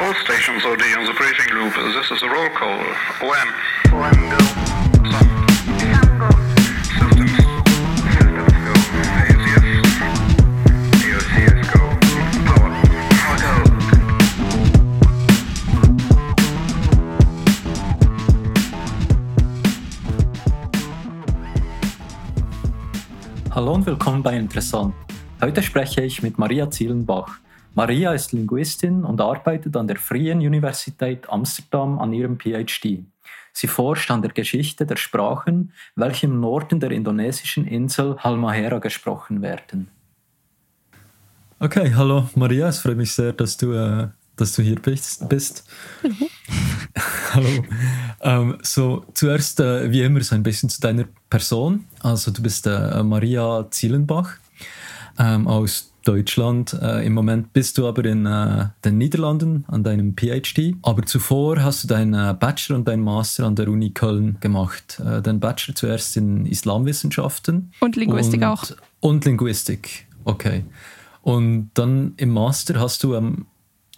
All stations OD on the briefing loop. This is a roll call. OM. OM go. Systems. Systems go. ACS. AOCS go. Power. Power go. Hallo und willkommen bei Interessant. Heute spreche ich mit Maria Zielenbach. Maria ist Linguistin und arbeitet an der Freien Universität Amsterdam an ihrem PhD. Sie forscht an der Geschichte der Sprachen, welche im Norden der indonesischen Insel Halmahera gesprochen werden. Okay, hallo Maria, es freut mich sehr, dass du, äh, dass du hier bist. bist. hallo. Ähm, so, zuerst, äh, wie immer, so ein bisschen zu deiner Person. Also, du bist äh, Maria Zielenbach ähm, aus Deutschland. Äh, Im Moment bist du aber in äh, den Niederlanden an deinem PhD. Aber zuvor hast du deinen äh, Bachelor und deinen Master an der Uni Köln gemacht. Äh, den Bachelor zuerst in Islamwissenschaften. Und Linguistik und, auch. Und Linguistik, okay. Und dann im Master hast du ähm,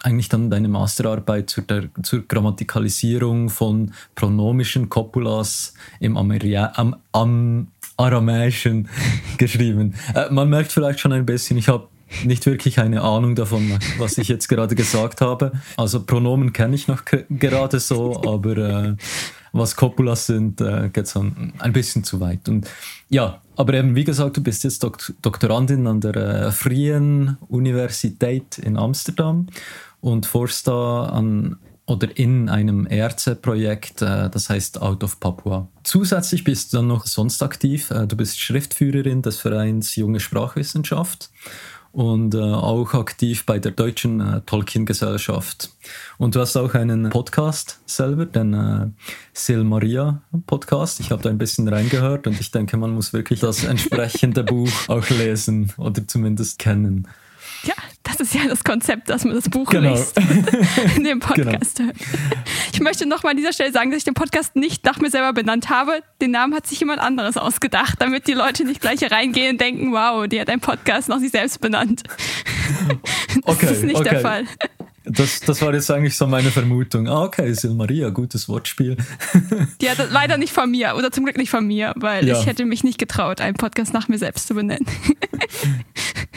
eigentlich dann deine Masterarbeit zur, der, zur Grammatikalisierung von pronomischen Copulas im Ameria am, am Aramäischen geschrieben. Äh, man merkt vielleicht schon ein bisschen, ich habe nicht wirklich eine Ahnung davon, was ich jetzt gerade gesagt habe. Also Pronomen kenne ich noch gerade so, aber äh, was Copulas sind, äh, geht es ein, bisschen zu weit. Und ja, aber eben wie gesagt, du bist jetzt Dok Doktorandin an der äh, Freien Universität in Amsterdam und forschst da an oder in einem ERC-Projekt, äh, das heißt Out of Papua. Zusätzlich bist du dann noch sonst aktiv. Äh, du bist Schriftführerin des Vereins Junge Sprachwissenschaft und äh, auch aktiv bei der Deutschen äh, Tolkien-Gesellschaft. Und du hast auch einen Podcast selber, den äh, Silmaria Podcast. Ich habe da ein bisschen reingehört und ich denke, man muss wirklich das entsprechende Buch auch lesen oder zumindest kennen. Ja, das ist ja das Konzept, dass man das Buch Genau. liest in dem Podcast. Ich möchte nochmal an dieser Stelle sagen, dass ich den Podcast nicht nach mir selber benannt habe. Den Namen hat sich jemand anderes ausgedacht, damit die Leute nicht gleich hier reingehen und denken, wow, die hat einen Podcast nach sich selbst benannt. Das Okay, ist nicht okay. der Fall. Das, das war jetzt eigentlich so meine Vermutung. Ah, okay, Silmaria, gutes Wortspiel. Die hat leider nicht von mir oder zum Glück nicht von mir, weil Ja. ich hätte mich nicht getraut, einen Podcast nach mir selbst zu benennen.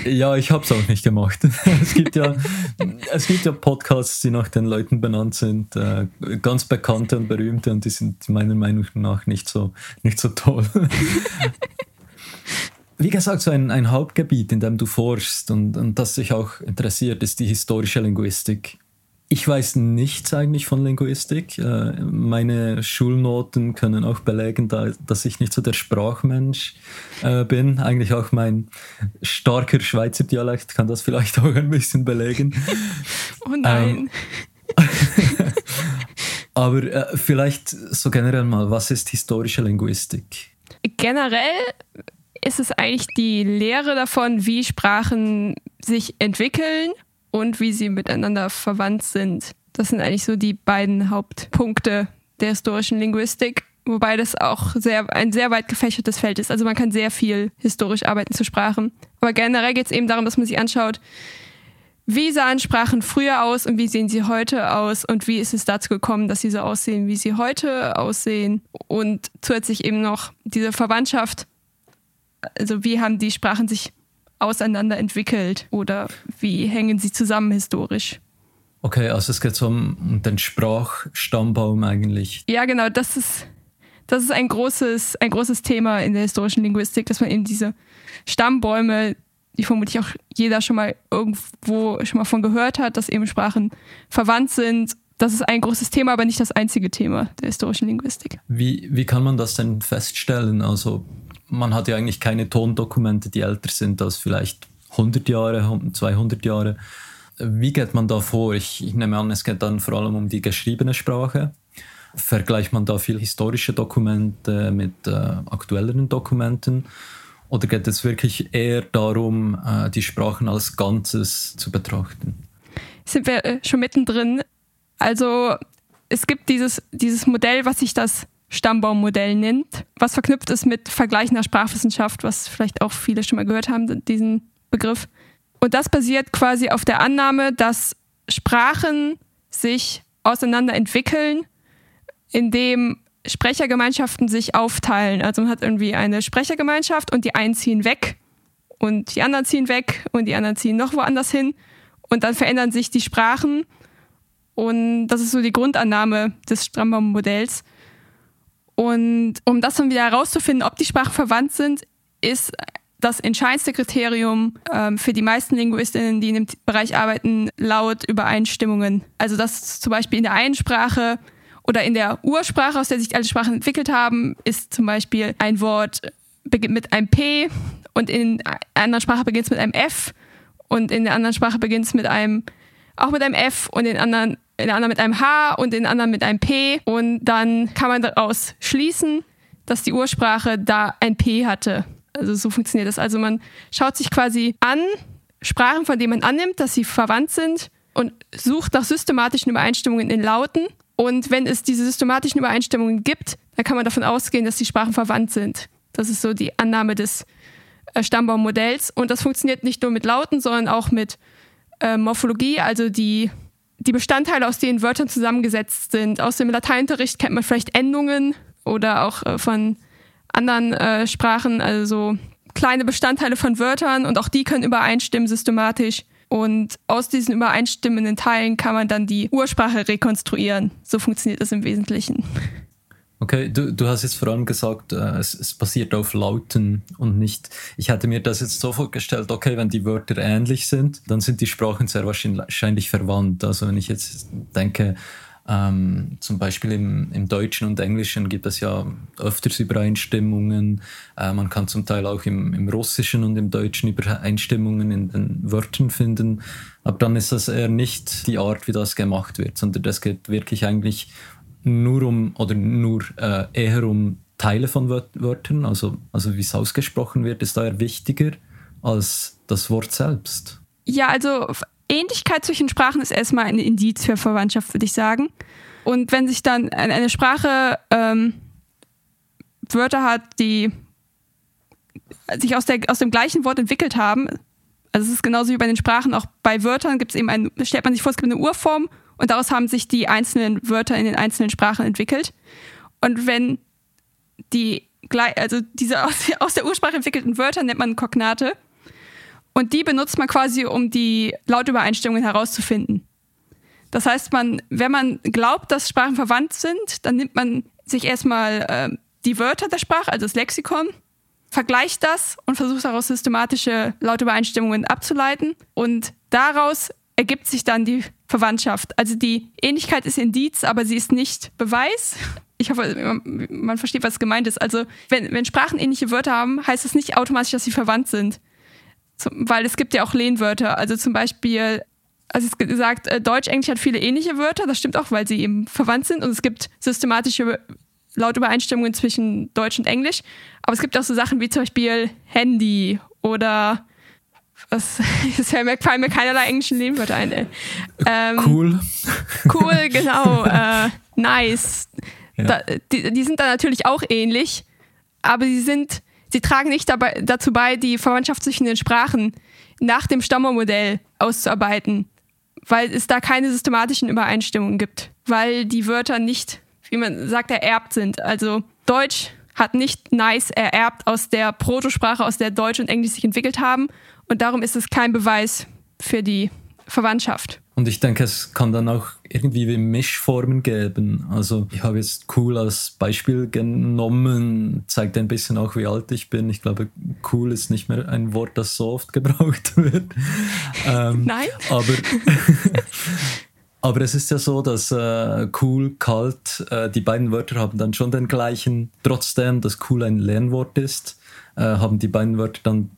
Ja, ich habe es auch nicht gemacht. Es gibt ja, es gibt ja Podcasts, die nach den Leuten benannt sind, äh, ganz bekannte und berühmte, und die sind meiner Meinung nach nicht so, nicht so toll. Wie gesagt, so ein, ein Hauptgebiet, in dem du forschst und, und das dich auch interessiert, ist die historische Linguistik. Ich weiß nichts eigentlich von Linguistik. Äh, Meine Schulnoten können auch belegen, da- dass ich nicht so der Sprachmensch äh, bin. Eigentlich auch mein starker Schweizer Dialekt kann das vielleicht auch ein bisschen belegen. Oh nein. Aber äh, vielleicht so generell mal, was ist historische Linguistik? generell ist es eigentlich die Lehre davon, wie Sprachen sich entwickeln und wie sie miteinander verwandt sind. Das sind eigentlich so die beiden Hauptpunkte der historischen Linguistik, wobei das auch sehr, ein sehr weit gefächertes Feld ist. Also man kann sehr viel historisch arbeiten zu Sprachen. Aber generell geht es eben darum, dass man sich anschaut, wie sahen Sprachen früher aus und wie sehen sie heute aus und wie ist es dazu gekommen, dass sie so aussehen, wie sie heute aussehen und zusätzlich eben noch diese Verwandtschaft, also wie haben die Sprachen sich auseinander entwickelt oder wie hängen sie zusammen historisch. Okay, also es geht so um um den Sprachstammbaum eigentlich. Ja, genau, das ist, das ist ein, großes, ein großes Thema in der historischen Linguistik, dass man eben diese Stammbäume, die vermutlich auch jeder schon mal irgendwo schon mal von gehört hat, dass eben Sprachen verwandt sind. Das ist ein großes Thema, aber nicht das einzige Thema der historischen Linguistik. Wie, wie kann man das denn feststellen? Also man hat ja eigentlich keine Tondokumente, die älter sind als vielleicht 100 Jahre, 200 Jahre. Wie geht man da vor? Ich, ich nehme an, es geht dann vor allem um die geschriebene Sprache. Vergleicht man da viel historische Dokumente mit äh, aktuelleren Dokumenten? Oder geht es wirklich eher darum, äh, die Sprachen als Ganzes zu betrachten? Sind wir äh, schon mittendrin? Also es gibt dieses, dieses Modell, was sich das Stammbaummodell nennt, was verknüpft ist mit vergleichender Sprachwissenschaft, was vielleicht auch viele schon mal gehört haben, diesen Begriff. Und das basiert quasi auf der Annahme, dass Sprachen sich auseinander entwickeln, indem Sprechergemeinschaften sich aufteilen. Also man hat irgendwie eine Sprechergemeinschaft und die einen ziehen weg und die anderen ziehen weg und die anderen ziehen noch woanders hin und dann verändern sich die Sprachen und das ist so die Grundannahme des Stammbaummodells. Und um das dann wieder herauszufinden, ob die Sprachen verwandt sind, ist das entscheidendste Kriterium ähm, für die meisten Linguistinnen, die in dem Bereich arbeiten, laut Übereinstimmungen. Also dass zum Beispiel in der einen Sprache oder in der Ursprache, aus der sich alle Sprachen entwickelt haben, ist zum Beispiel ein Wort beginnt mit einem P und in einer anderen Sprache beginnt es mit einem F und in der anderen Sprache beginnt es mit einem auch mit einem F und in anderen in der anderen mit einem H und in der anderen mit einem P und dann kann man daraus schließen, dass die Ursprache da ein P hatte. Also so funktioniert das. Also man schaut sich quasi an Sprachen, von denen man annimmt, dass sie verwandt sind und sucht nach systematischen Übereinstimmungen in Lauten und wenn es diese systematischen Übereinstimmungen gibt, dann kann man davon ausgehen, dass die Sprachen verwandt sind. Das ist so die Annahme des äh, Stammbaummodells. Und das funktioniert nicht nur mit Lauten, sondern auch mit äh, Morphologie, also die, die Bestandteile, aus denen Wörter zusammengesetzt sind. Aus dem Lateinunterricht kennt man vielleicht Endungen oder auch äh, von anderen äh, Sprachen, also so kleine Bestandteile von Wörtern und auch die können übereinstimmen systematisch. Und aus diesen übereinstimmenden Teilen kann man dann die Ursprache rekonstruieren. So funktioniert das im Wesentlichen. Okay, du, du hast jetzt vor allem gesagt, äh, es, es basiert auf Lauten und nicht. Ich hatte mir das jetzt so vorgestellt, okay, wenn die Wörter ähnlich sind, dann sind die Sprachen sehr wahrscheinlich verwandt. Also wenn ich jetzt denke, ähm, zum Beispiel im, im, Deutschen und Englischen gibt es ja öfters Übereinstimmungen. Äh, man kann zum Teil auch im, im, Russischen und im Deutschen Übereinstimmungen in den Wörtern finden. Aber dann ist das eher nicht die Art, wie das gemacht wird, sondern das geht wirklich eigentlich nur um oder nur äh, eher um Teile von Wörtern, also, also wie es ausgesprochen wird, ist da eher wichtiger als das Wort selbst. Ja, also Ähnlichkeit zwischen Sprachen ist erstmal ein Indiz für Verwandtschaft, würde ich sagen. Und wenn sich dann eine Sprache ähm, Wörter hat, die sich aus, der, aus dem gleichen Wort entwickelt haben, also es ist genauso wie bei den Sprachen, auch bei Wörtern gibt es eben ein, stellt man sich vor, es gibt eine Urform und daraus haben sich die einzelnen Wörter in den einzelnen Sprachen entwickelt. Und wenn die also diese aus der Ursprache entwickelten Wörter nennt man Kognate. Und die benutzt man quasi, um die Lautübereinstimmungen herauszufinden. Das heißt, man, wenn man glaubt, dass Sprachen verwandt sind, dann nimmt man sich erstmal äh, die Wörter der Sprache, also das Lexikon, vergleicht das und versucht daraus systematische Lautübereinstimmungen abzuleiten. Und daraus ergibt sich dann die Verwandtschaft. Also die Ähnlichkeit ist Indiz, aber sie ist nicht Beweis. Ich hoffe, man versteht, was gemeint ist. Also wenn, wenn Sprachen ähnliche Wörter haben, heißt das nicht automatisch, dass sie verwandt sind. Zum, weil es gibt ja auch Lehnwörter. Also zum Beispiel, also es gesagt, äh, Deutsch, Englisch hat viele ähnliche Wörter. Das stimmt auch, weil sie eben verwandt sind. Und es gibt systematische Lautübereinstimmungen zwischen Deutsch und Englisch. Aber es gibt auch so Sachen wie zum Beispiel Handy oder was, es fallen mir keinerlei englischen Lehnwörter ein. Ähm, cool. Cool, genau. Äh, nice. Ja. Da, die, die sind dann natürlich auch ähnlich, aber sie sind Sie tragen nicht dabei, dazu bei, die Verwandtschaft zwischen den Sprachen nach dem Stammermodell auszuarbeiten, weil es da keine systematischen Übereinstimmungen gibt, weil die Wörter nicht, wie man sagt, ererbt sind. Also Deutsch hat nicht nice ererbt aus der Protosprache, aus der Deutsch und Englisch sich entwickelt haben und darum ist es kein Beweis für die Verwandtschaft. Und ich denke, es kann dann auch irgendwie wie Mischformen geben. Also ich habe jetzt cool als Beispiel genommen, zeigt ein bisschen auch, wie alt ich bin. Ich glaube, cool ist nicht mehr ein Wort, das so oft gebraucht wird. Ähm, Nein. Aber, aber es ist ja so, dass äh, cool, kalt, äh, die beiden Wörter haben dann schon den gleichen. Trotzdem, dass cool ein Lernwort ist, äh, haben die beiden Wörter dann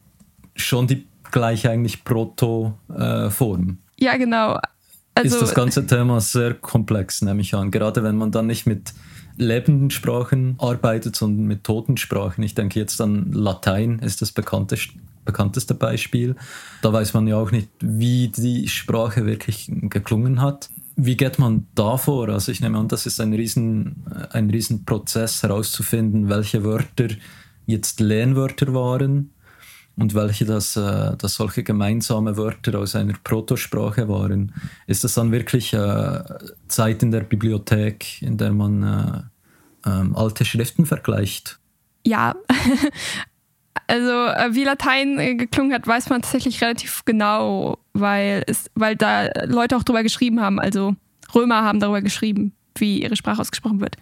schon die gleiche eigentlich Proto-Form. Ja, genau. Also, ist das ganze Thema sehr komplex, nehme ich an. Gerade wenn man dann nicht mit lebenden Sprachen arbeitet, sondern mit toten Sprachen. Ich denke jetzt an Latein ist das bekannteste, bekannteste Beispiel. Da weiß man ja auch nicht, wie die Sprache wirklich geklungen hat. Wie geht man da vor? Also ich nehme an, das ist ein riesen, ein riesen Prozess herauszufinden, welche Wörter jetzt Lehnwörter waren und welche das, äh, das solche gemeinsame Wörter aus einer Protosprache waren. Ist das dann wirklich äh, Zeit in der Bibliothek, in der man äh, ähm, alte Schriften vergleicht? Ja, also äh, wie Latein äh, geklungen hat, weiß man tatsächlich relativ genau, weil, es, weil da Leute auch drüber geschrieben haben. Also Römer haben darüber geschrieben, wie ihre Sprache ausgesprochen wird.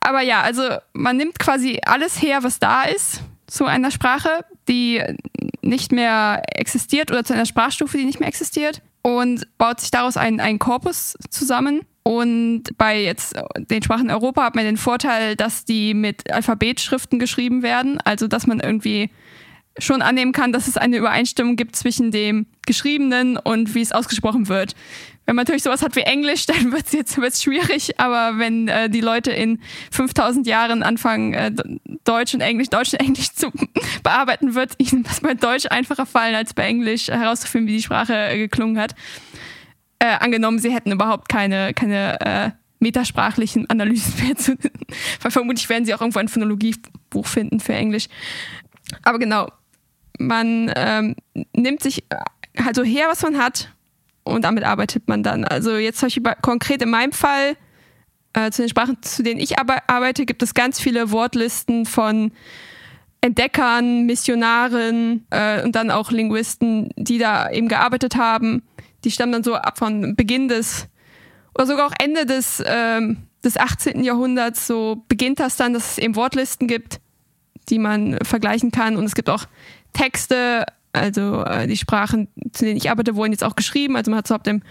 Aber ja, also man nimmt quasi alles her, was da ist zu einer Sprache, die nicht mehr existiert oder zu einer Sprachstufe, die nicht mehr existiert und baut sich daraus einen, einen Korpus zusammen. Und bei jetzt den Sprachen in Europa hat man den Vorteil, dass die mit Alphabetschriften geschrieben werden, also dass man irgendwie schon annehmen kann, dass es eine Übereinstimmung gibt zwischen dem Geschriebenen und wie es ausgesprochen wird. Wenn man natürlich sowas hat wie Englisch, dann wird es jetzt wird's schwierig, aber wenn äh, die Leute in 5000 Jahren anfangen, äh, Deutsch und Englisch, Deutsch und Englisch zu bearbeiten, wird ihnen das bei Deutsch einfacher fallen, als bei Englisch herauszufinden, wie die Sprache äh, geklungen hat. Äh, angenommen, sie hätten überhaupt keine, keine äh, metasprachlichen Analysen mehr zu. Weil vermutlich werden sie auch irgendwo ein Phonologiebuch finden für Englisch. Aber genau, man ähm, nimmt sich also her, was man hat und damit arbeitet man dann. Also jetzt zum Beispiel konkret in meinem Fall, äh, zu den Sprachen, zu denen ich arbeite, gibt es ganz viele Wortlisten von Entdeckern, Missionaren äh, und dann auch Linguisten, die da eben gearbeitet haben. Die stammen dann so ab von Beginn des oder sogar auch Ende des, ähm, des 18. Jahrhunderts. So beginnt das dann, dass es eben Wortlisten gibt, die man vergleichen kann. Und es gibt auch Texte also äh, die Sprachen, zu denen ich arbeite, wurden jetzt auch geschrieben. Also man hat so ab dem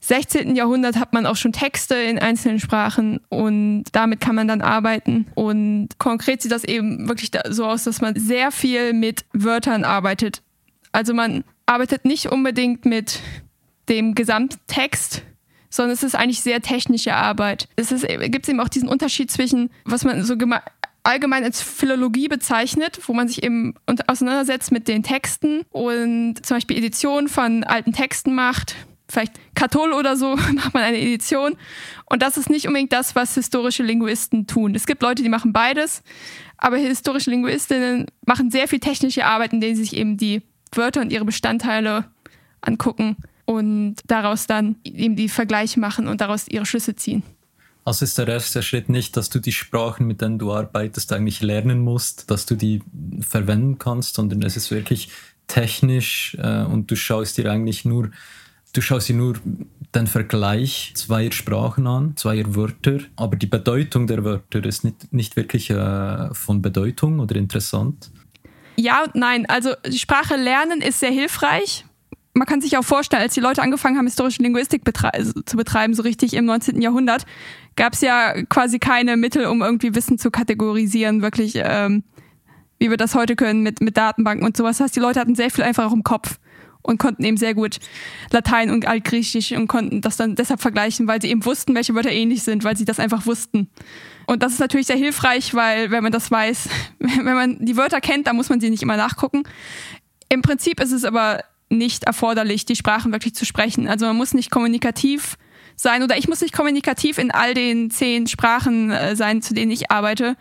16. Jahrhundert hat man auch schon Texte in einzelnen Sprachen und damit kann man dann arbeiten. Und konkret sieht das eben wirklich so aus, dass man sehr viel mit Wörtern arbeitet. Also man arbeitet nicht unbedingt mit dem Gesamttext, sondern es ist eigentlich sehr technische Arbeit. Es gibt eben auch diesen Unterschied zwischen, was man so allgemein als Philologie bezeichnet, wo man sich eben auseinandersetzt mit den Texten und zum Beispiel Editionen von alten Texten macht. Vielleicht Kathol oder so macht man eine Edition. Und das ist nicht unbedingt das, was historische Linguisten tun. Es gibt Leute, die machen beides, aber historische Linguistinnen machen sehr viel technische Arbeit, in denen sie sich eben die Wörter und ihre Bestandteile angucken und daraus dann eben die Vergleiche machen und daraus ihre Schlüsse ziehen. Also ist der erste Schritt nicht, dass du die Sprachen, mit denen du arbeitest, eigentlich lernen musst, dass du die verwenden kannst, sondern es ist wirklich technisch äh, und du schaust dir eigentlich nur, du schaust dir nur den Vergleich zweier Sprachen an, zweier Wörter, aber die Bedeutung der Wörter ist nicht, nicht wirklich äh, von Bedeutung oder interessant. Ja und nein. Also Sprache lernen ist sehr hilfreich, man kann sich auch vorstellen, als die Leute angefangen haben, historische Linguistik betre also zu betreiben, so richtig im 19. Jahrhundert, gab es ja quasi keine Mittel, um irgendwie Wissen zu kategorisieren, wirklich, ähm, wie wir das heute können mit, mit Datenbanken und sowas. Das heißt, die Leute hatten sehr viel einfach auch im Kopf und konnten eben sehr gut Latein und Altgriechisch und konnten das dann deshalb vergleichen, weil sie eben wussten, welche Wörter ähnlich sind, weil sie das einfach wussten. Und das ist natürlich sehr hilfreich, weil wenn man das weiß, wenn man die Wörter kennt, dann muss man sie nicht immer nachgucken. Im Prinzip ist es aber nicht erforderlich, die Sprachen wirklich zu sprechen. Also man muss nicht kommunikativ sein oder ich muss nicht kommunikativ in all den zehn Sprachen äh, sein, zu denen ich arbeite,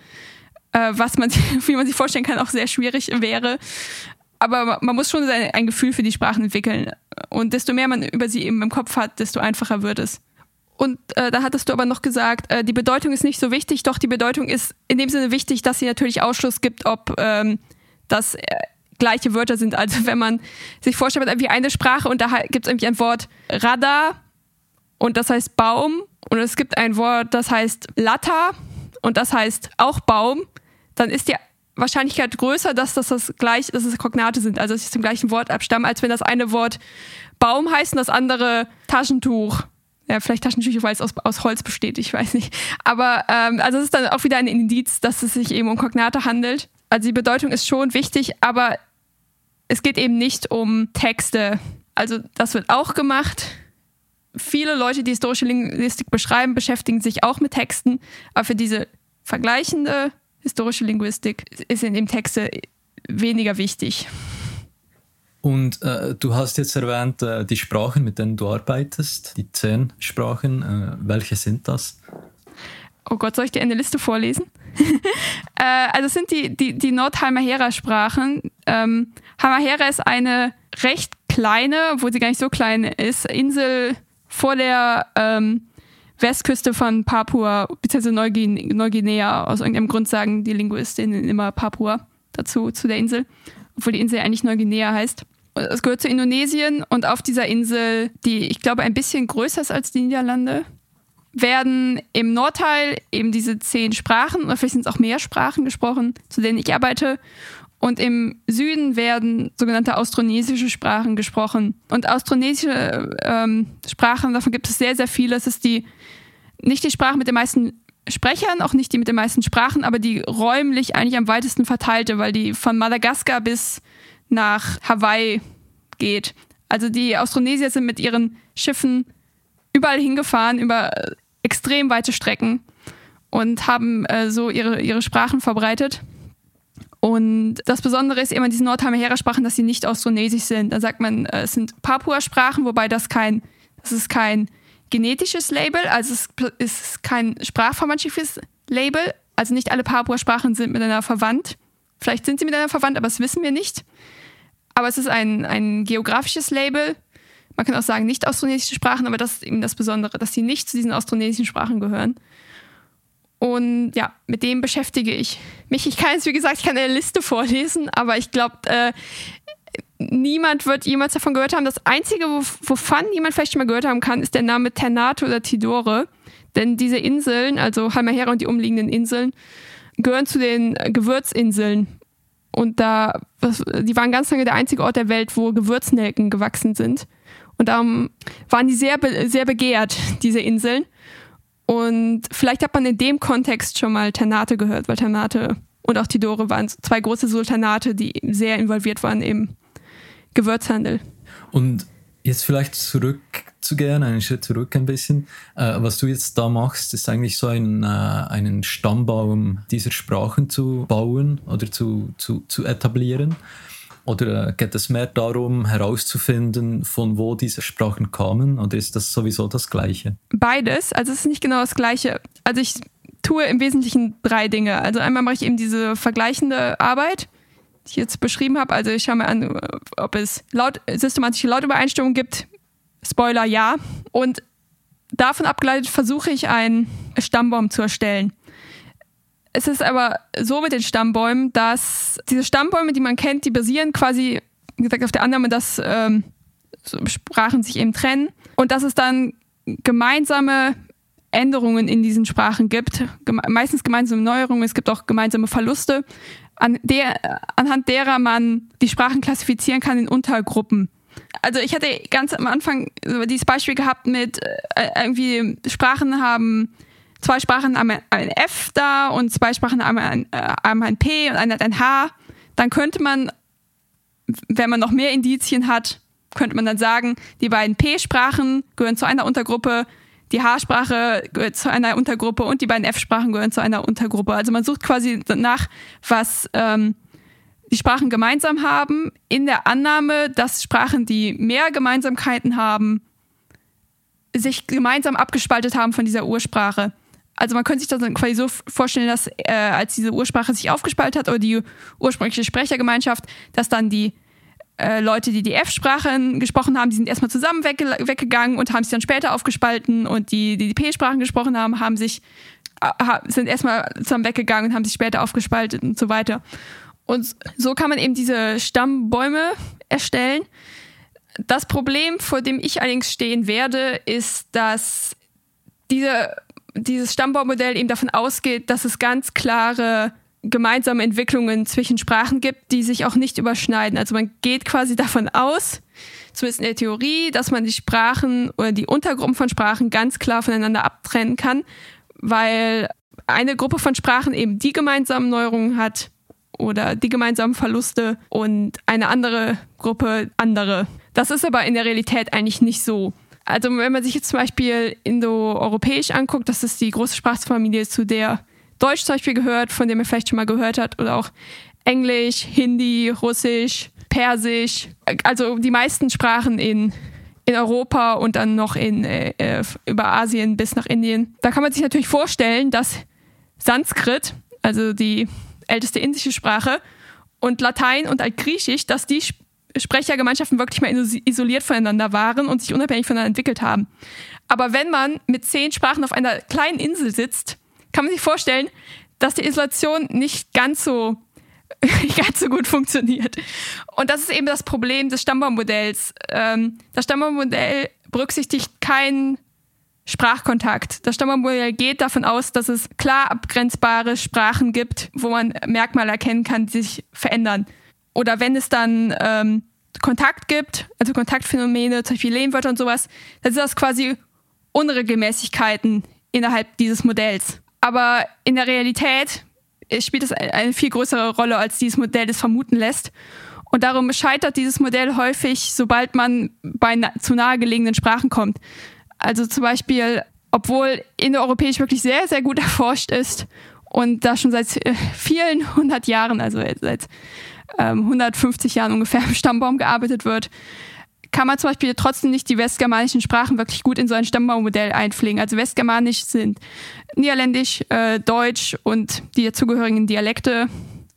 äh, was man, wie man sich vorstellen kann, auch sehr schwierig wäre. Aber man muss schon ein, ein Gefühl für die Sprachen entwickeln. Und desto mehr man über sie eben im Kopf hat, desto einfacher wird es. Und äh, da hattest du aber noch gesagt, äh, die Bedeutung ist nicht so wichtig, doch die Bedeutung ist in dem Sinne wichtig, dass sie natürlich Ausschluss gibt, ob ähm, das äh, gleiche Wörter sind. Also wenn man sich vorstellt, irgendwie eine Sprache und da gibt es irgendwie ein Wort Rada und das heißt Baum und es gibt ein Wort, das heißt Latta und das heißt auch Baum, dann ist die Wahrscheinlichkeit größer, dass das, das gleich, dass es Kognate sind, also dass sie zum gleichen Wort abstammen, als wenn das eine Wort Baum heißt und das andere Taschentuch. Ja, vielleicht Taschentücher, weil es aus, aus Holz besteht, ich weiß nicht. Aber ähm, also es ist dann auch wieder ein Indiz, dass es sich eben um Kognate handelt. Also die Bedeutung ist schon wichtig, aber es geht eben nicht um Texte. Also das wird auch gemacht. Viele Leute, die historische Linguistik beschreiben, beschäftigen sich auch mit Texten, aber für diese vergleichende historische Linguistik sind eben Texte weniger wichtig. Und äh, du hast jetzt erwähnt, äh, die Sprachen, mit denen du arbeitest, die zehn Sprachen. Äh, welche sind das? Oh Gott, soll ich dir eine Liste vorlesen? Äh, also es sind die, die, die Nordheimer Hera-Sprachen, Ähm, Halmahera ist eine recht kleine, obwohl sie gar nicht so klein ist, Insel vor der ähm, Westküste von Papua, beziehungsweise Neuguinea, Neuguinea. Aus irgendeinem Grund sagen die Linguistinnen immer Papua dazu, zu der Insel, obwohl die Insel eigentlich Neuguinea heißt. Es gehört zu Indonesien und auf dieser Insel, die ich glaube ein bisschen größer ist als die Niederlande, werden im Nordteil eben diese zehn Sprachen, oder vielleicht sind es auch mehr Sprachen gesprochen, zu denen ich arbeite. Und im Süden werden sogenannte austronesische Sprachen gesprochen. Und austronesische ähm, Sprachen, davon gibt es sehr, sehr viele. Es ist die, nicht die Sprache mit den meisten Sprechern, auch nicht die mit den meisten Sprachen, aber die räumlich eigentlich am weitesten verteilte, weil die von Madagaskar bis nach Hawaii geht. Also die Austronesier sind mit ihren Schiffen überall hingefahren, über extrem weite Strecken und haben äh, so ihre, ihre Sprachen verbreitet. Und das Besondere ist eben an diesen Nordhamahera-Sprachen, dass sie nicht austronesisch sind. Da sagt man, äh, es sind Papua-Sprachen, wobei das kein, das ist kein genetisches Label, also es ist kein sprachverwandtschaftliches Label. Also nicht alle Papua-Sprachen sind miteinander verwandt. Vielleicht sind sie miteinander verwandt, aber das wissen wir nicht. Aber es ist ein, ein geografisches Label. Man kann auch sagen, nicht austronesische Sprachen, aber das ist eben das Besondere, dass sie nicht zu diesen austronesischen Sprachen gehören. Und ja, mit dem beschäftige ich mich. Ich kann jetzt, wie gesagt, ich kann eine Liste vorlesen, aber ich glaube, äh, niemand wird jemals davon gehört haben. Das Einzige, wovon jemand vielleicht schon mal gehört haben kann, ist der Name Ternate oder Tidore. Denn diese Inseln, also Halmahera und die umliegenden Inseln, gehören zu den Gewürzinseln und da, die waren ganz lange der einzige Ort der Welt, wo Gewürznelken gewachsen sind. Und darum waren die sehr, sehr begehrt, diese Inseln. Und vielleicht hat man in dem Kontext schon mal Ternate gehört, weil Ternate und auch Tidore waren zwei große Sultanate, die sehr involviert waren im Gewürzhandel. Und jetzt vielleicht zurück zu gehen, einen Schritt zurück ein bisschen. Äh, was du jetzt da machst, ist eigentlich so ein, äh, einen Stammbaum dieser Sprachen zu bauen oder zu, zu, zu etablieren. Oder äh, geht es mehr darum, herauszufinden, von wo diese Sprachen kamen? Oder ist das sowieso das Gleiche? Beides. Also es ist nicht genau das Gleiche. Also ich tue im Wesentlichen drei Dinge. Also einmal mache ich eben diese vergleichende Arbeit, die ich jetzt beschrieben habe. Also ich schaue mir an, ob es laut, systematische Lautübereinstimmung gibt Spoiler ja. Und davon abgeleitet versuche ich einen Stammbaum zu erstellen. Es ist aber so mit den Stammbäumen, dass diese Stammbäume, die man kennt, die basieren quasi, wie gesagt, auf der Annahme, dass ähm, Sprachen sich eben trennen. Und dass es dann gemeinsame Änderungen in diesen Sprachen gibt, geme meistens gemeinsame Neuerungen, es gibt auch gemeinsame Verluste, an der, anhand derer man die Sprachen klassifizieren kann in Untergruppen. Also ich hatte ganz am Anfang dieses Beispiel gehabt mit äh, irgendwie Sprachen haben, zwei Sprachen haben ein F da und zwei Sprachen haben ein, äh, haben ein P und eine hat ein H. Dann könnte man, wenn man noch mehr Indizien hat, könnte man dann sagen, die beiden P-Sprachen gehören zu einer Untergruppe, die H-Sprache gehört zu einer Untergruppe und die beiden F-Sprachen gehören zu einer Untergruppe. Also man sucht quasi nach, was ähm, die Sprachen gemeinsam haben, in der Annahme, dass Sprachen, die mehr Gemeinsamkeiten haben, sich gemeinsam abgespaltet haben von dieser Ursprache. Also man könnte sich das dann quasi so vorstellen, dass äh, als diese Ursprache sich aufgespaltet hat oder die ursprüngliche Sprechergemeinschaft, dass dann die äh, Leute, die die F-Sprachen gesprochen haben, die sind erstmal zusammen wegge weggegangen und haben sich dann später aufgespalten und die, die die P-Sprachen gesprochen haben, haben sich äh, sind erstmal zusammen weggegangen und haben sich später aufgespaltet und so weiter. Und so kann man eben diese Stammbäume erstellen. Das Problem, vor dem ich allerdings stehen werde, ist, dass diese, dieses Stammbaummodell eben davon ausgeht, dass es ganz klare gemeinsame Entwicklungen zwischen Sprachen gibt, die sich auch nicht überschneiden. Also man geht quasi davon aus, zumindest in der Theorie, dass man die Sprachen oder die Untergruppen von Sprachen ganz klar voneinander abtrennen kann, weil eine Gruppe von Sprachen eben die gemeinsamen Neuerungen hat oder die gemeinsamen Verluste und eine andere Gruppe andere. Das ist aber in der Realität eigentlich nicht so. Also wenn man sich jetzt zum Beispiel indoeuropäisch anguckt, das ist die große Sprachfamilie, zu der Deutsch zum Beispiel gehört, von dem man vielleicht schon mal gehört hat, oder auch Englisch, Hindi, Russisch, Persisch, also die meisten Sprachen in, in Europa und dann noch in, äh, äh über Asien bis nach Indien. Da kann man sich natürlich vorstellen, dass Sanskrit, also die älteste indische Sprache und Latein und Altgriechisch, dass die Sprechergemeinschaften wirklich mal isoliert voneinander waren und sich unabhängig voneinander entwickelt haben. Aber wenn man mit zehn Sprachen auf einer kleinen Insel sitzt, kann man sich vorstellen, dass die Isolation nicht ganz so ganz so gut funktioniert. Und das ist eben das Problem des Stammbaummodells. Ähm, das Stammbaummodell berücksichtigt keinen Sprachkontakt. Das Stammbaummodell geht davon aus, dass es klar abgrenzbare Sprachen gibt, wo man Merkmale erkennen kann, die sich verändern. Oder wenn es dann ähm, Kontakt gibt, also Kontaktphänomene, zum Beispiel Lehnwörter und sowas, dann sind das quasi Unregelmäßigkeiten innerhalb dieses Modells. Aber in der Realität spielt es eine viel größere Rolle, als dieses Modell es vermuten lässt. Und darum scheitert dieses Modell häufig, sobald man bei zu nahegelegenen Sprachen kommt. Also zum Beispiel, obwohl indoeuropäisch wirklich sehr, sehr gut erforscht ist und da schon seit äh, vielen hundert Jahren, also seit ähm, 150 Jahren ungefähr im Stammbaum gearbeitet wird, kann man zum Beispiel trotzdem nicht die westgermanischen Sprachen wirklich gut in so ein Stammbaummodell einpflegen. Also westgermanisch sind Niederländisch, äh, Deutsch und die dazugehörigen Dialekte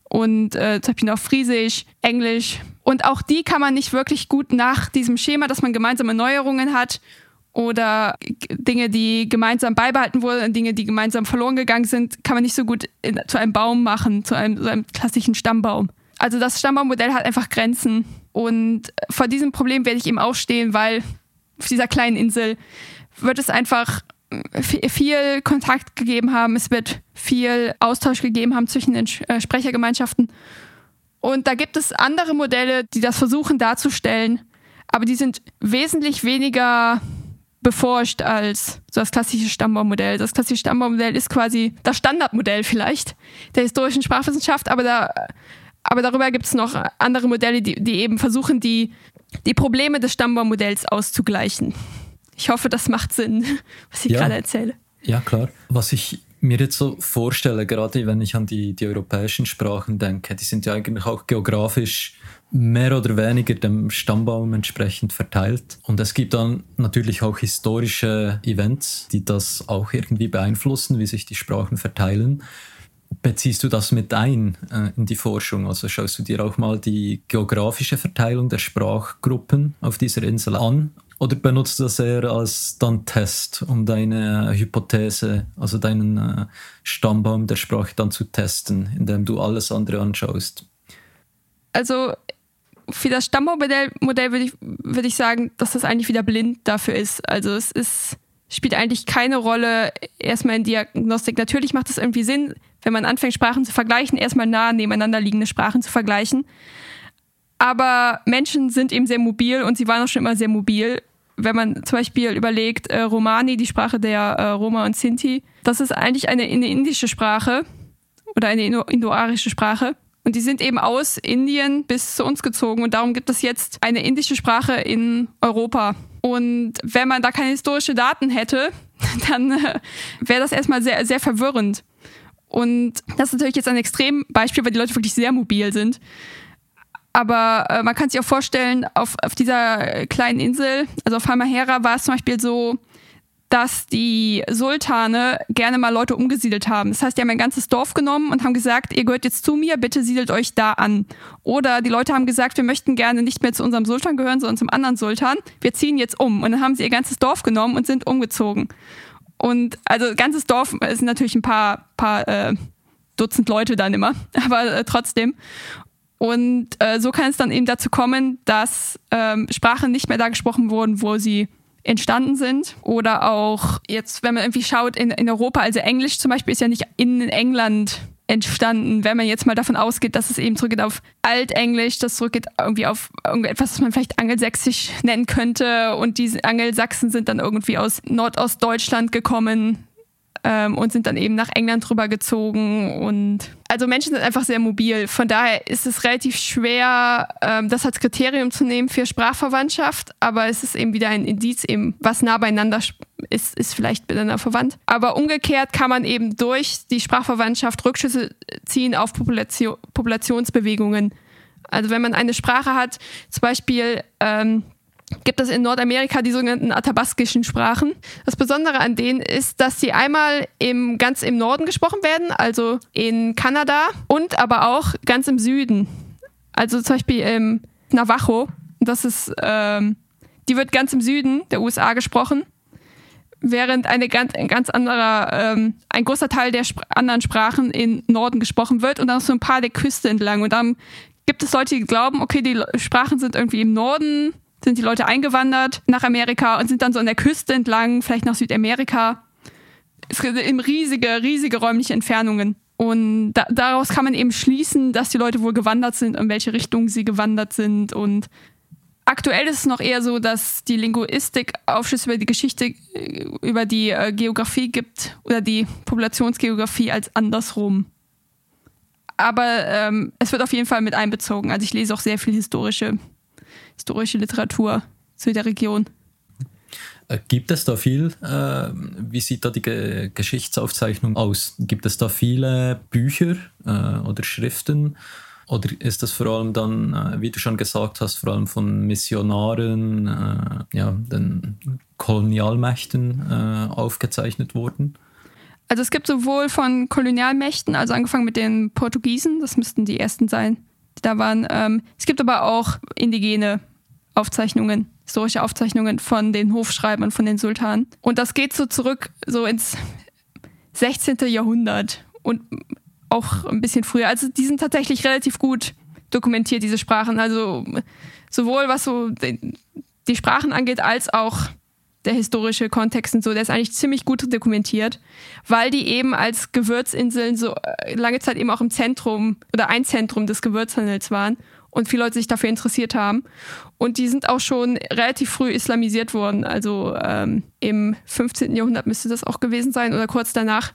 und äh, zum Beispiel noch Friesisch, Englisch. Und auch die kann man nicht wirklich gut nach diesem Schema, dass man gemeinsame Neuerungen hat oder Dinge, die gemeinsam beibehalten wurden, Dinge, die gemeinsam verloren gegangen sind, kann man nicht so gut in, zu einem Baum machen, zu einem, so einem klassischen Stammbaum. Also das Stammbaummodell hat einfach Grenzen. Und vor diesem Problem werde ich eben auch stehen, weil auf dieser kleinen Insel wird es einfach viel Kontakt gegeben haben, es wird viel Austausch gegeben haben zwischen den äh, Sprechergemeinschaften. Und da gibt es andere Modelle, die das versuchen darzustellen, aber die sind wesentlich weniger beforscht als so das klassische Stammbaummodell. Das klassische Stammbaummodell ist quasi das Standardmodell vielleicht der historischen Sprachwissenschaft, aber da aber darüber gibt es noch andere Modelle, die, die eben versuchen, die, die Probleme des Stammbaummodells auszugleichen. Ich hoffe, das macht Sinn, was ich ja. gerade erzähle. Ja, klar. Was ich mir jetzt so vorstelle, gerade wenn ich an die, die europäischen Sprachen denke, die sind ja eigentlich auch geografisch mehr oder weniger dem Stammbaum entsprechend verteilt. Und es gibt dann natürlich auch historische Events, die das auch irgendwie beeinflussen, wie sich die Sprachen verteilen. Beziehst du das mit ein äh, in die Forschung? Also schaust du dir auch mal die geografische Verteilung der Sprachgruppen auf dieser Insel an? Oder benutzt du das eher als dann Test, um deine Hypothese, also deinen äh, Stammbaum der Sprache dann zu testen, indem du alles andere anschaust? Also für das Stammbaummodell Modell würde ich, würd ich sagen, dass das eigentlich wieder blind dafür ist. Also es ist, spielt eigentlich keine Rolle erstmal in Diagnostik. Natürlich macht es irgendwie Sinn, wenn man anfängt, Sprachen zu vergleichen, erstmal nah nebeneinander liegende Sprachen zu vergleichen. Aber Menschen sind eben sehr mobil und sie waren auch schon immer sehr mobil. Wenn man zum Beispiel überlegt, äh, Romani, die Sprache der äh, Roma und Sinti, das ist eigentlich eine, eine indische Sprache oder eine indoarische Sprache. Und die sind eben aus Indien bis zu uns gezogen und darum gibt es jetzt eine indische Sprache in Europa. Und wenn man da keine historischen Daten hätte, dann äh, wäre das erstmal sehr, sehr verwirrend. Und das ist natürlich jetzt ein Extrembeispiel, weil die Leute wirklich sehr mobil sind. Aber äh, man kann sich auch vorstellen, auf, auf dieser kleinen Insel, also auf Halmahera, war es zum Beispiel so, dass die Sultane gerne mal Leute umgesiedelt haben. Das heißt, die haben ein ganzes Dorf genommen und haben gesagt, ihr gehört jetzt zu mir, bitte siedelt euch da an. Oder die Leute haben gesagt, wir möchten gerne nicht mehr zu unserem Sultan gehören, sondern zum anderen Sultan. Wir ziehen jetzt um. Und dann haben sie ihr ganzes Dorf genommen und sind umgezogen. Und also ganzes Dorf ist natürlich ein paar, paar äh, Dutzend Leute dann immer, aber äh, trotzdem. Und äh, so kann es dann eben dazu kommen, dass ähm, Sprachen nicht mehr da gesprochen wurden, wo sie entstanden sind. Oder auch jetzt, wenn man irgendwie schaut in, in Europa, also Englisch zum Beispiel ist ja nicht in England entstanden, wenn man jetzt mal davon ausgeht, dass es eben zurückgeht auf Altenglisch, das zurückgeht irgendwie auf irgendetwas, was man vielleicht Angelsächsisch nennen könnte. Und diese Angelsachsen sind dann irgendwie aus Nordostdeutschland gekommen ähm, und sind dann eben nach England drüber gezogen. Und also Menschen sind einfach sehr mobil. Von daher ist es relativ schwer, ähm, das als Kriterium zu nehmen für Sprachverwandtschaft, aber es ist eben wieder ein Indiz, eben, was nah beieinander ist, ist vielleicht miteinander verwandt. Aber umgekehrt kann man eben durch die Sprachverwandtschaft Rückschlüsse ziehen auf Population, Populationsbewegungen. Also wenn man eine Sprache hat, zum Beispiel ähm, gibt es in Nordamerika die sogenannten athabaskischen Sprachen. Das Besondere an denen ist, dass sie einmal im, ganz im Norden gesprochen werden, also in Kanada und aber auch ganz im Süden. Also zum Beispiel im Navajo, das ist, ähm, die wird ganz im Süden der USA gesprochen, während eine ganz, ein ganz anderer, ähm, ein großer Teil der Spr anderen Sprachen im Norden gesprochen wird und dann so ein paar der Küste entlang. Und dann gibt es Leute, die glauben, okay, die Sprachen sind irgendwie im Norden, sind die Leute eingewandert nach Amerika und sind dann so an der Küste entlang, vielleicht nach Südamerika. Es eben riesige, riesige räumliche Entfernungen. Und da, daraus kann man eben schließen, dass die Leute wohl gewandert sind, in welche Richtung sie gewandert sind. Und aktuell ist es noch eher so, dass die Linguistik Aufschlüsse über die Geschichte, äh, über die äh, Geografie gibt oder die Populationsgeografie als andersrum. Aber ähm, es wird auf jeden Fall mit einbezogen. Also ich lese auch sehr viel historische, historische Literatur zu der Region. Äh, gibt es da viel? Äh, wie sieht da die Ge Geschichtsaufzeichnung aus? Gibt es da viele Bücher äh, oder Schriften? Oder ist das vor allem dann, äh, wie du schon gesagt hast, vor allem von Missionaren, äh, ja, den Kolonialmächten äh, aufgezeichnet worden? Also es gibt sowohl von Kolonialmächten, also angefangen mit den Portugiesen, das müssten die ersten sein, da waren. Ähm, es gibt aber auch indigene Aufzeichnungen, historische Aufzeichnungen von den Hofschreibern, von den Sultanen. Und das geht so zurück so ins 16. Jahrhundert und auch ein bisschen früher. Also die sind tatsächlich relativ gut dokumentiert, diese Sprachen. Also sowohl was so die Sprachen angeht, als auch der historische Kontext und so, der ist eigentlich ziemlich gut dokumentiert, weil die eben als Gewürzinseln so äh, lange Zeit eben auch im Zentrum oder ein Zentrum des Gewürzhandels waren und viele Leute sich dafür interessiert haben. Und die sind auch schon relativ früh islamisiert worden. Also ähm, im 15. Jahrhundert müsste das auch gewesen sein oder kurz danach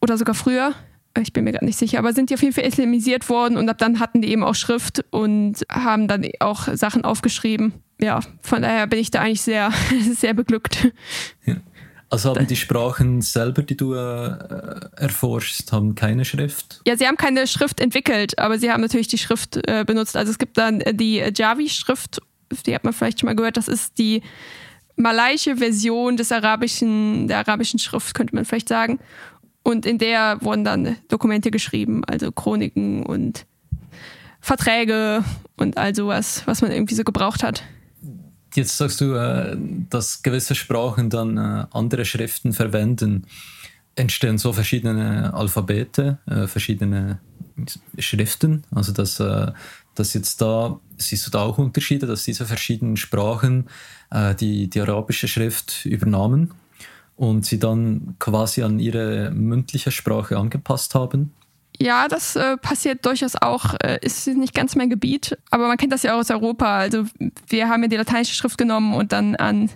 oder sogar früher. Ich bin mir gar nicht sicher, aber sind die auf jeden Fall islamisiert worden und ab dann hatten die eben auch Schrift und haben dann auch Sachen aufgeschrieben. Ja, von daher bin ich da eigentlich sehr, sehr beglückt. Ja. Also haben die Sprachen selber, die du äh, erforschst, haben keine Schrift? Ja, sie haben keine Schrift entwickelt, aber sie haben natürlich die Schrift äh, benutzt. Also es gibt dann die Javi-Schrift, die hat man vielleicht schon mal gehört, das ist die malaiische Version des arabischen, der arabischen Schrift, könnte man vielleicht sagen. Und in der wurden dann Dokumente geschrieben, also Chroniken und Verträge und all sowas, was man irgendwie so gebraucht hat. Jetzt sagst du, äh, dass gewisse Sprachen dann äh, andere Schriften verwenden. Entstehen so verschiedene Alphabete, äh, verschiedene Schriften. Also dass, dass jetzt da, siehst du da auch Unterschiede, dass diese verschiedenen Sprachen die, die arabische Schrift übernahmen und sie dann quasi an ihre mündliche Sprache angepasst haben? Ja, das äh, passiert durchaus auch. Äh, ist nicht ganz mein Gebiet, aber man kennt das ja auch aus Europa. Also wir haben ja die lateinische Schrift genommen und dann an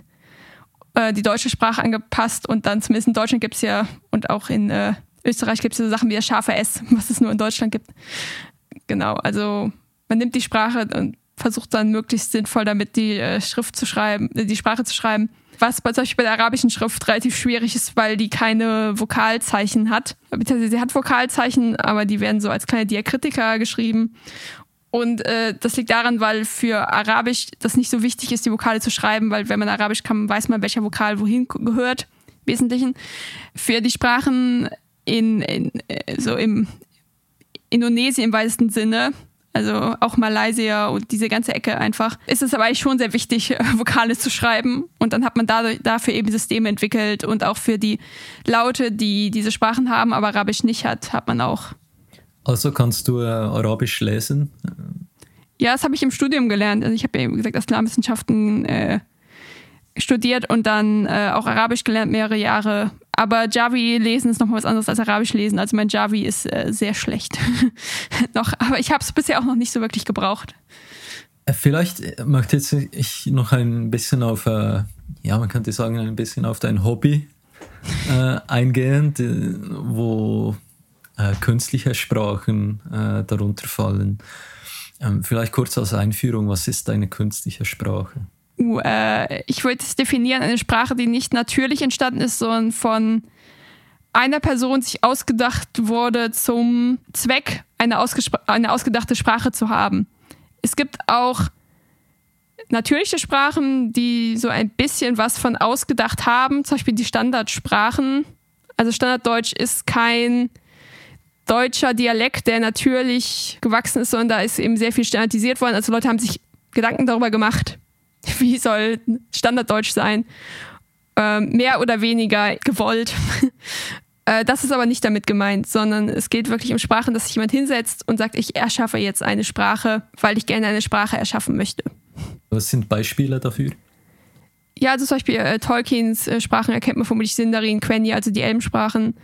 äh, die deutsche Sprache angepasst und dann zumindest in Deutschland gibt es ja und auch in äh, Österreich gibt es so Sachen wie das scharfe S, was es nur in Deutschland gibt. Genau, also man nimmt die Sprache und versucht dann möglichst sinnvoll damit die äh, Schrift zu schreiben, äh, die Sprache zu schreiben was bei, zum Beispiel bei der arabischen Schrift relativ schwierig ist, weil die keine Vokalzeichen hat. Beziehungsweise sie hat Vokalzeichen, aber die werden so als kleine Diakritika geschrieben. Und äh, das liegt daran, weil für Arabisch das nicht so wichtig ist, die Vokale zu schreiben, weil wenn man Arabisch kann, weiß man, welcher Vokal wohin gehört, im Wesentlichen. Für die Sprachen in, in äh, so im Indonesien im weitesten Sinne also auch Malaysia und diese ganze Ecke einfach, ist es aber eigentlich schon sehr wichtig, Vokale zu schreiben. Und dann hat man dadurch, dafür eben Systeme entwickelt und auch für die Laute, die diese Sprachen haben, aber Arabisch nicht hat, hat man auch. Also kannst du äh, Arabisch lesen? Ja, das habe ich im Studium gelernt. Also ich habe ja eben gesagt, Islamwissenschaften äh, studiert und dann äh, auch Arabisch gelernt mehrere Jahre. Aber Javi lesen ist nochmal was anderes als Arabisch lesen. Also mein Javi ist äh, sehr schlecht. noch, aber ich habe es bisher auch noch nicht so wirklich gebraucht. Äh, vielleicht möchte ich noch ein bisschen auf, äh, ja, man könnte sagen, ein bisschen auf dein Hobby äh, eingehen, die, wo äh, künstliche Sprachen äh, darunter fallen. Ähm, vielleicht kurz als Einführung, was ist eine künstliche Sprache? Äh, ich würde es definieren, eine Sprache, die nicht natürlich entstanden ist, sondern von einer Person sich ausgedacht wurde zum Zweck, eine, eine ausgedachte Sprache zu haben. Es gibt auch natürliche Sprachen, die so ein bisschen was von ausgedacht haben, zum Beispiel die Standardsprachen. Also Standarddeutsch ist kein deutscher Dialekt, der natürlich gewachsen ist, sondern da ist eben sehr viel standardisiert worden. Also Leute haben sich Gedanken darüber gemacht, wie soll Standarddeutsch sein. Ähm, mehr oder weniger gewollt. Äh, das ist aber nicht damit gemeint, sondern es geht wirklich um Sprachen, dass sich jemand hinsetzt und sagt, ich erschaffe jetzt eine Sprache, weil ich gerne eine Sprache erschaffen möchte. Was sind Beispiele dafür? Ja, also zum Beispiel äh, Tolkiens äh, Sprachen erkennt man vermutlich Sindarin, Quenya, also die Elbensprachen.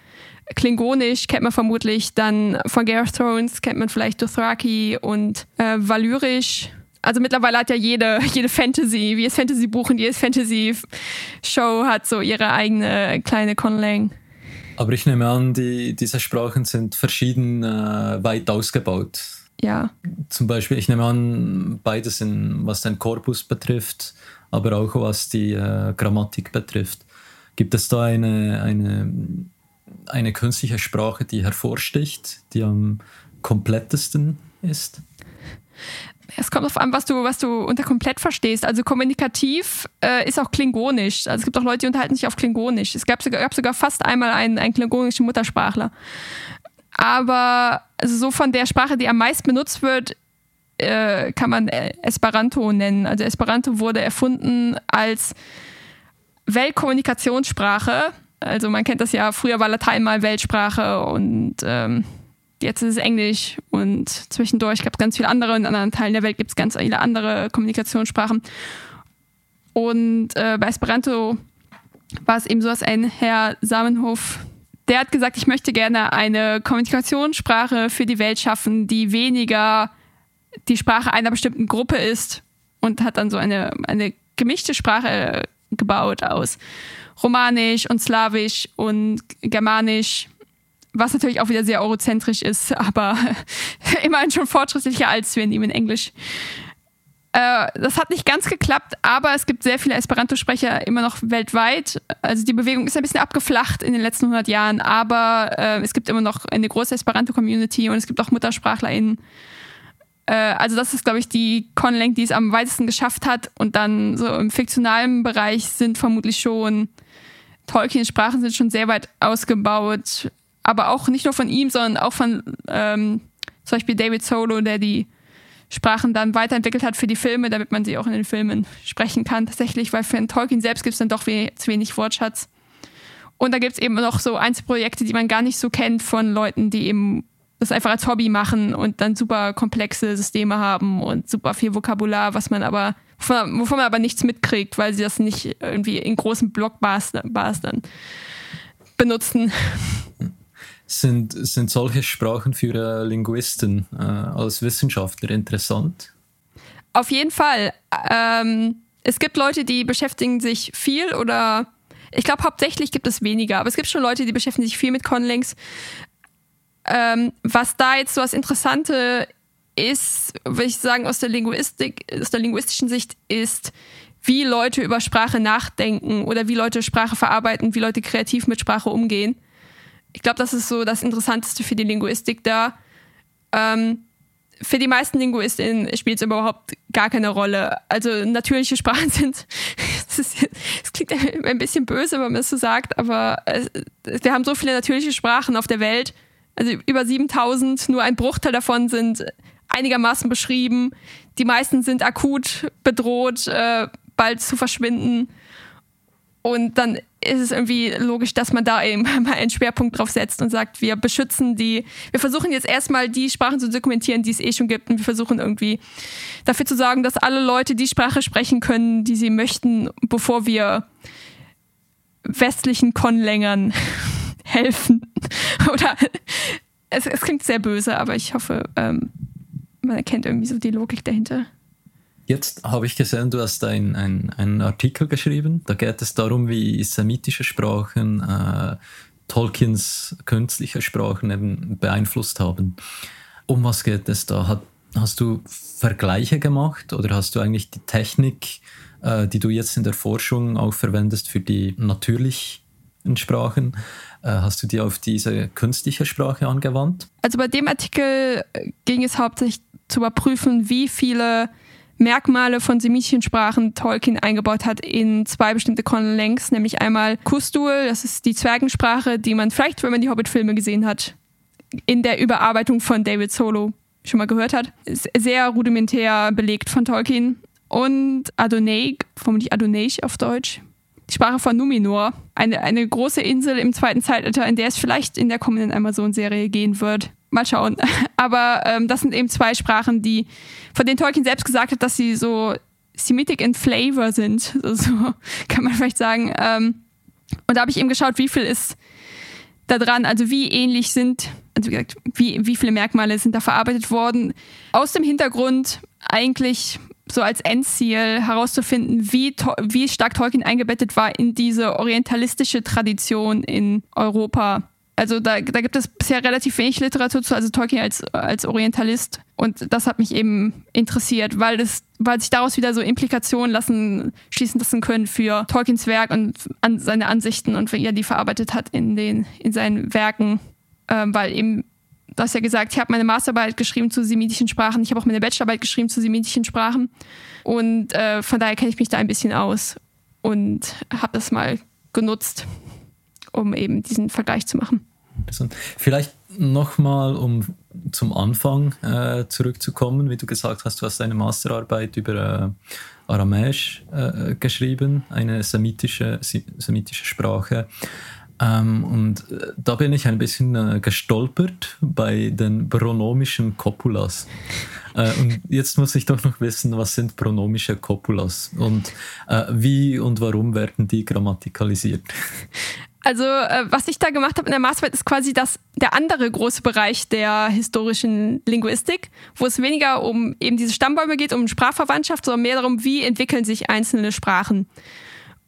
Klingonisch kennt man vermutlich, dann von Game of Thrones kennt man vielleicht Dothraki und äh, Valyrisch. Also mittlerweile hat ja jede, jede Fantasy, wie es Fantasy-Buch und jedes Fantasy-Show hat so ihre eigene kleine Conlang. Aber ich nehme an, die, diese Sprachen sind verschieden äh, weit ausgebaut. Ja. Zum Beispiel, ich nehme an, beides, in, was den Korpus betrifft, aber auch was die äh, Grammatik betrifft. Gibt es da eine, eine, eine künstliche Sprache, die hervorsticht, die am komplettesten ist? Es kommt darauf an, was du, was du unter komplett verstehst. Also kommunikativ äh, ist auch klingonisch. Also es gibt auch Leute, die unterhalten sich auf klingonisch. Es gab sogar, gab sogar fast einmal einen, einen klingonischen Muttersprachler. Aber also so von der Sprache, die am meisten benutzt wird, äh, kann man Esperanto nennen. Also Esperanto wurde erfunden als Weltkommunikationssprache. Also man kennt das ja, früher war Latein mal Weltsprache und ähm, jetzt ist es Englisch und zwischendurch gab es ganz viele andere. In anderen Teilen der Welt gibt es ganz viele andere Kommunikationssprachen. Und äh, bei Esperanto war es eben so, dass ein Herr Samenhof, der hat gesagt, ich möchte gerne eine Kommunikationssprache für die Welt schaffen, die weniger die Sprache einer bestimmten Gruppe ist und hat dann so eine, eine gemischte Sprache gebaut aus Romanisch und Slawisch und Germanisch was natürlich auch wieder sehr eurozentrisch ist, aber immerhin schon fortschrittlicher als wir nehmen Englisch. Äh, das hat nicht ganz geklappt, aber es gibt sehr viele Esperanto-Sprecher immer noch weltweit. Also die Bewegung ist ein bisschen abgeflacht in den letzten 100 Jahren, aber äh, es gibt immer noch eine große Esperanto-Community und es gibt auch MuttersprachlerInnen. Äh, also das ist, glaube ich, die Conlang, die es am weitesten geschafft hat. Und dann so im fiktionalen Bereich sind vermutlich schon Tolkiens Sprachen sind schon sehr weit ausgebaut aber auch nicht nur von ihm, sondern auch von ähm, zum Beispiel David Solo, der die Sprachen dann weiterentwickelt hat für die Filme, damit man sie auch in den Filmen sprechen kann, tatsächlich, weil für einen Tolkien selbst gibt es dann doch we zu wenig Wortschatz. Und da gibt es eben noch so Einzelprojekte, die man gar nicht so kennt von Leuten, die eben das einfach als Hobby machen und dann super komplexe Systeme haben und super viel Vokabular, was man aber, wovon, man aber nichts mitkriegt, weil sie das nicht irgendwie in großen Blockbars dann benutzen. Sind, sind solche Sprachen für äh, Linguisten äh, als Wissenschaftler interessant? Auf jeden Fall. Ähm, es gibt Leute, die beschäftigen sich viel oder ich glaube hauptsächlich gibt es weniger, aber es gibt schon Leute, die beschäftigen sich viel mit Conlinks. Ähm, was da jetzt so das Interessante ist, würde ich sagen, aus der Linguistik, aus der linguistischen Sicht, ist, wie Leute über Sprache nachdenken oder wie Leute Sprache verarbeiten, wie Leute kreativ mit Sprache umgehen ich glaube, das ist so das Interessanteste für die Linguistik da. Ähm, für die meisten LinguistInnen spielt es überhaupt gar keine Rolle. Also natürliche Sprachen sind, es klingt ein bisschen böse, wenn man es so sagt, aber es, wir haben so viele natürliche Sprachen auf der Welt, also über 7000, nur ein Bruchteil davon sind einigermaßen beschrieben. Die meisten sind akut bedroht, äh, bald zu verschwinden. Und dann ist es irgendwie logisch, dass man da eben mal einen Schwerpunkt drauf setzt und sagt, wir beschützen die, wir versuchen jetzt erstmal die Sprachen zu dokumentieren, die es eh schon gibt und wir versuchen irgendwie dafür zu sorgen, dass alle Leute die Sprache sprechen können, die sie möchten, bevor wir westlichen Konlängern helfen. Oder es, es, klingt sehr böse, aber ich hoffe, ähm, man erkennt irgendwie so die Logik dahinter. Jetzt habe ich gesehen, du hast ein, ein, einen Artikel geschrieben. Da geht es darum, wie semitische Sprachen äh, Tolkiens künstliche Sprachen eben beeinflusst haben. Um was geht es da? Hat, hast du Vergleiche gemacht oder hast du eigentlich die Technik, äh, die du jetzt in der Forschung auch verwendest für die natürlichen Sprachen, äh, hast du die auf diese künstliche Sprache angewandt? Also bei dem Artikel ging es hauptsächlich zu überprüfen, wie viele Merkmale von semitischen Sprachen Tolkien eingebaut hat in zwei bestimmte Conlangs, nämlich einmal Kustul, das ist die Zwergensprache, die man vielleicht, wenn man die Hobbit-Filme gesehen hat, in der Überarbeitung von David Solo schon mal gehört hat. Sehr rudimentär belegt von Tolkien. Und Adonai, vermutlich Adonai auf Deutsch, die Sprache von Numenor, eine, eine große Insel im zweiten Zeitalter, in der es vielleicht in der kommenden Amazon-Serie gehen wird. Mal schauen. Aber ähm, das sind eben zwei Sprachen, die, von denen Tolkien selbst gesagt hat, dass sie so Semitic in Flavor sind. So kann man vielleicht sagen. Ähm, und da habe ich eben geschaut, wie viel ist da dran, also wie ähnlich sind, also wie gesagt, wie, wie viele Merkmale sind da verarbeitet worden. Aus dem Hintergrund eigentlich so als Endziel herauszufinden, wie, wie stark Tolkien eingebettet war in diese orientalistische Tradition in Europa. Also da, da gibt es bisher relativ wenig Literatur zu, also Tolkien als, als Orientalist. Und das hat mich eben interessiert, weil, das, weil sich daraus wieder so Implikationen lassen, schließen lassen können für Tolkiens Werk und an seine Ansichten und wie er die verarbeitet hat in, den, in seinen Werken. Ähm, weil eben du hast ja gesagt, ich habe meine Masterarbeit geschrieben zu semitischen Sprachen, ich habe auch meine Bachelorarbeit geschrieben zu semitischen Sprachen und äh, von daher kenne ich mich da ein bisschen aus und habe das mal genutzt, um eben diesen Vergleich zu machen. Vielleicht nochmal, um zum Anfang äh, zurückzukommen, wie du gesagt hast, du hast eine Masterarbeit über äh, Aramäisch äh, geschrieben, eine semitische, semitische Sprache. Ähm, und äh, da bin ich ein bisschen äh, gestolpert bei den pronomischen Copulas. Äh, und jetzt muss ich doch noch wissen, was sind pronomische Copulas und wie und warum werden die grammatikalisiert? Also, äh, was ich da gemacht habe in der Masterarbeit, ist quasi das, der andere große Bereich der historischen Linguistik, wo es weniger um eben diese Stammbäume geht, um Sprachverwandtschaft, sondern mehr darum, wie entwickeln sich einzelne Sprachen.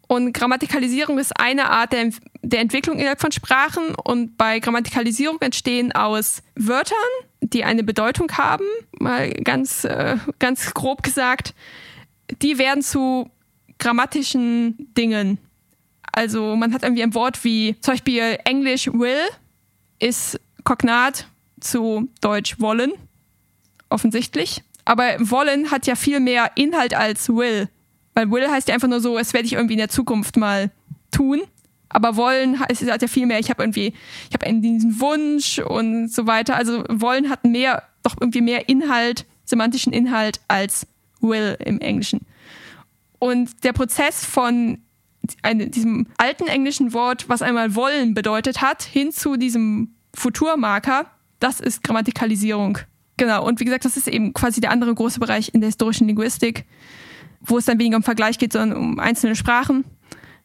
Und Grammatikalisierung ist eine Art der, der Entwicklung innerhalb von Sprachen. Und bei Grammatikalisierung entstehen aus Wörtern, die eine Bedeutung haben, mal ganz, äh, ganz grob gesagt, die werden zu grammatischen Dingen. Also man hat irgendwie ein Wort wie zum Beispiel Englisch will ist Kognat zu Deutsch wollen, offensichtlich. Aber wollen hat ja viel mehr Inhalt als will. Weil will heißt ja einfach nur so, es werde ich irgendwie in der Zukunft mal tun. Aber wollen heißt, hat ja viel mehr, ich habe irgendwie, ich habe diesen Wunsch und so weiter. Also wollen hat mehr, doch irgendwie mehr Inhalt, semantischen Inhalt als will im Englischen. Und der Prozess von eine, diesem alten englischen Wort, was einmal wollen bedeutet hat, hin zu diesem Futurmarker, das ist Grammatikalisierung. Genau, und wie gesagt, das ist eben quasi der andere große Bereich in der historischen Linguistik wo es dann weniger um Vergleich geht, sondern um einzelne Sprachen.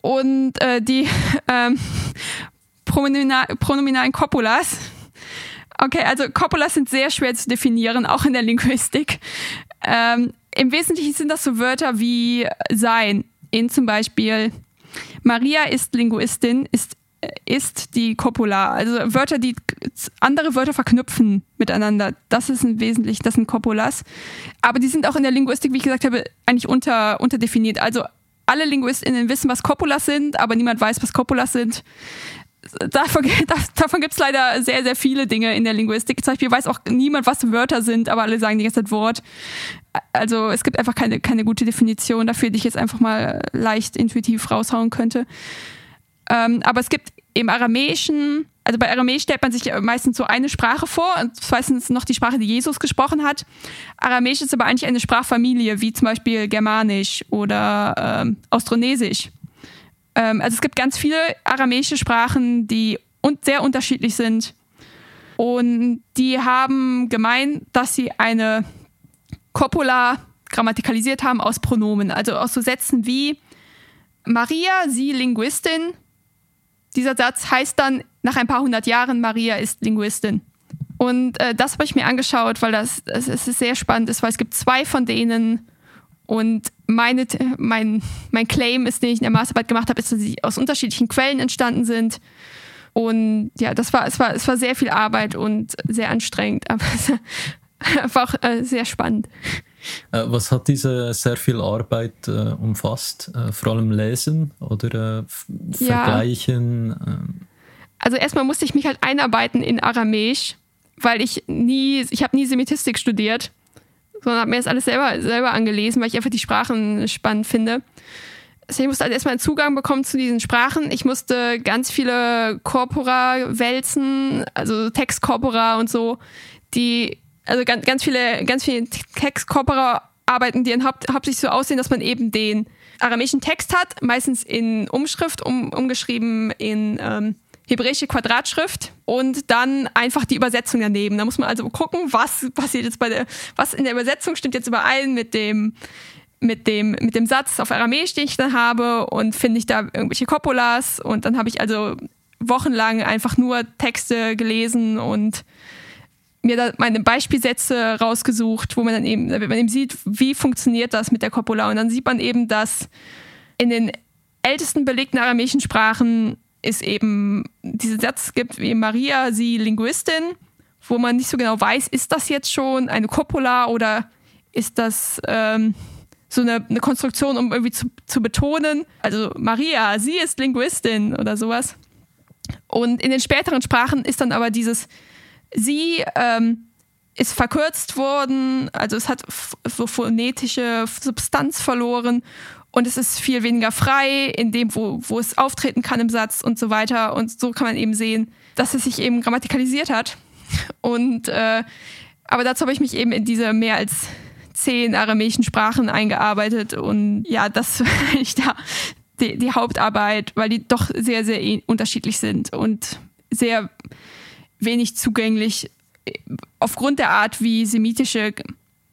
Und äh, die ähm, pronominalen Copulas. Okay, also Copulas sind sehr schwer zu definieren, auch in der Linguistik. Ähm, Im Wesentlichen sind das so Wörter wie sein. In zum Beispiel Maria ist Linguistin, ist ist die Copula. Also Wörter, die andere Wörter verknüpfen miteinander. Das ist ein wesentlich, das sind Copulas. Aber die sind auch in der Linguistik, wie ich gesagt habe, eigentlich unter, unterdefiniert. Also alle LinguistInnen wissen, was Copulas sind, aber niemand weiß, was Copulas sind. Davon, davon gibt es leider sehr, sehr viele Dinge in der Linguistik. Zum Beispiel weiß auch niemand, was Wörter sind, aber alle sagen die ganze Zeit Wort. Also es gibt einfach keine, keine gute Definition dafür, die ich jetzt einfach mal leicht intuitiv raushauen könnte. Ähm, aber es gibt im Aramäischen, also bei Aramäisch stellt man sich meistens so eine Sprache vor, und meistens noch die Sprache, die Jesus gesprochen hat. Aramäisch ist aber eigentlich eine Sprachfamilie, wie zum Beispiel Germanisch oder ähm, Austronesisch. Ähm, also es gibt ganz viele aramäische Sprachen, die un sehr unterschiedlich sind. Und die haben gemeint, dass sie eine Copula grammatikalisiert haben aus Pronomen, also aus so Sätzen wie Maria, sie Linguistin, dieser Satz heißt dann nach ein paar hundert Jahren, Maria ist Linguistin. Und äh, das habe ich mir angeschaut, weil das, das, das sehr spannend ist, weil es gibt zwei von denen. Und meine, mein, mein Claim ist, den ich in der Masterarbeit gemacht habe, ist, dass sie aus unterschiedlichen Quellen entstanden sind. Und ja, das war, es war, es war sehr viel Arbeit und sehr anstrengend, aber es war auch äh, sehr spannend. Äh, was hat diese sehr viel Arbeit äh, umfasst? Äh, vor allem Lesen oder äh, Vergleichen? Ähm? Also erstmal musste ich mich halt einarbeiten in Aramäisch, weil ich nie, ich habe nie Semitistik studiert, sondern habe mir das alles selber, selber angelesen, weil ich einfach die Sprachen spannend finde. ich musste also erstmal einen Zugang bekommen zu diesen Sprachen. Ich musste ganz viele Corpora wälzen, also Textcorpora und so, die, also ganz, ganz viele, ganz viele Textcorpora arbeiten, die haupt, hauptsächlich so aussehen, dass man eben den aramäischen Text hat, meistens in Umschrift, um, umgeschrieben in ähm, hebräische Quadratschrift und dann einfach die Übersetzung daneben. Da muss man also gucken, was passiert jetzt bei der, was in der Übersetzung stimmt jetzt überein mit dem, mit dem, mit dem Satz auf Aramäisch, den ich dann habe und finde ich da irgendwelche Coppolas und dann habe ich also wochenlang einfach nur Texte gelesen und mir da meine Beispielsätze rausgesucht, wo man dann eben, man eben sieht, wie funktioniert das mit der Coppola. Und dann sieht man eben, dass in den ältesten belegten aramäischen Sprachen es eben diesen Satz gibt wie Maria, sie Linguistin, wo man nicht so genau weiß, ist das jetzt schon eine Coppola oder ist das ähm, so eine, eine, Konstruktion, um irgendwie zu, zu betonen, also Maria, sie ist Linguistin oder sowas. Und in den späteren Sprachen ist dann aber dieses Sie ähm, ist verkürzt worden, also es hat so phonetische Substanz verloren und es ist viel weniger frei in dem, wo, wo es auftreten kann im Satz und so weiter. Und so kann man eben sehen, dass es sich eben grammatikalisiert hat. Und äh, aber dazu habe ich mich eben in diese mehr als zehn aramäischen Sprachen eingearbeitet und ja, das eigentlich da die, die Hauptarbeit, weil die doch sehr, sehr unterschiedlich sind und sehr wenig zugänglich aufgrund der Art, wie semitische,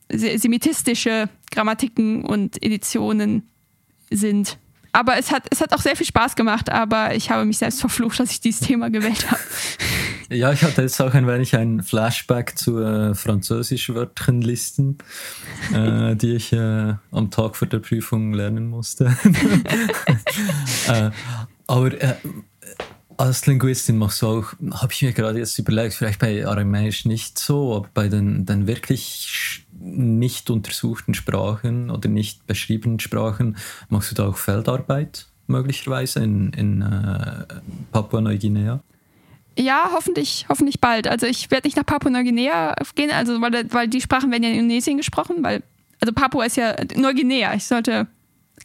semitistische Grammatiken und Editionen sind. Aber es hat, es hat auch sehr viel Spaß gemacht, aber ich habe mich selbst verflucht, dass ich dieses Thema gewählt habe. Ja, ich hatte jetzt auch ein wenig ein Flashback zu äh, Französisch-Wörtchenlisten, äh, die ich äh, am Tag vor der Prüfung lernen musste. äh, aber äh, als Linguistin machst du auch, habe ich mir gerade jetzt überlegt, vielleicht bei Aramäisch nicht so, aber bei den, den wirklich nicht untersuchten Sprachen oder nicht beschriebenen Sprachen machst du da auch Feldarbeit möglicherweise in, in äh, Papua-Neuguinea? Ja, hoffentlich, hoffentlich bald. Also ich werde nicht nach Papua-Neuguinea gehen, also weil, weil die Sprachen werden ja in Indonesien gesprochen, weil also Papua ist ja Neuguinea. Ich sollte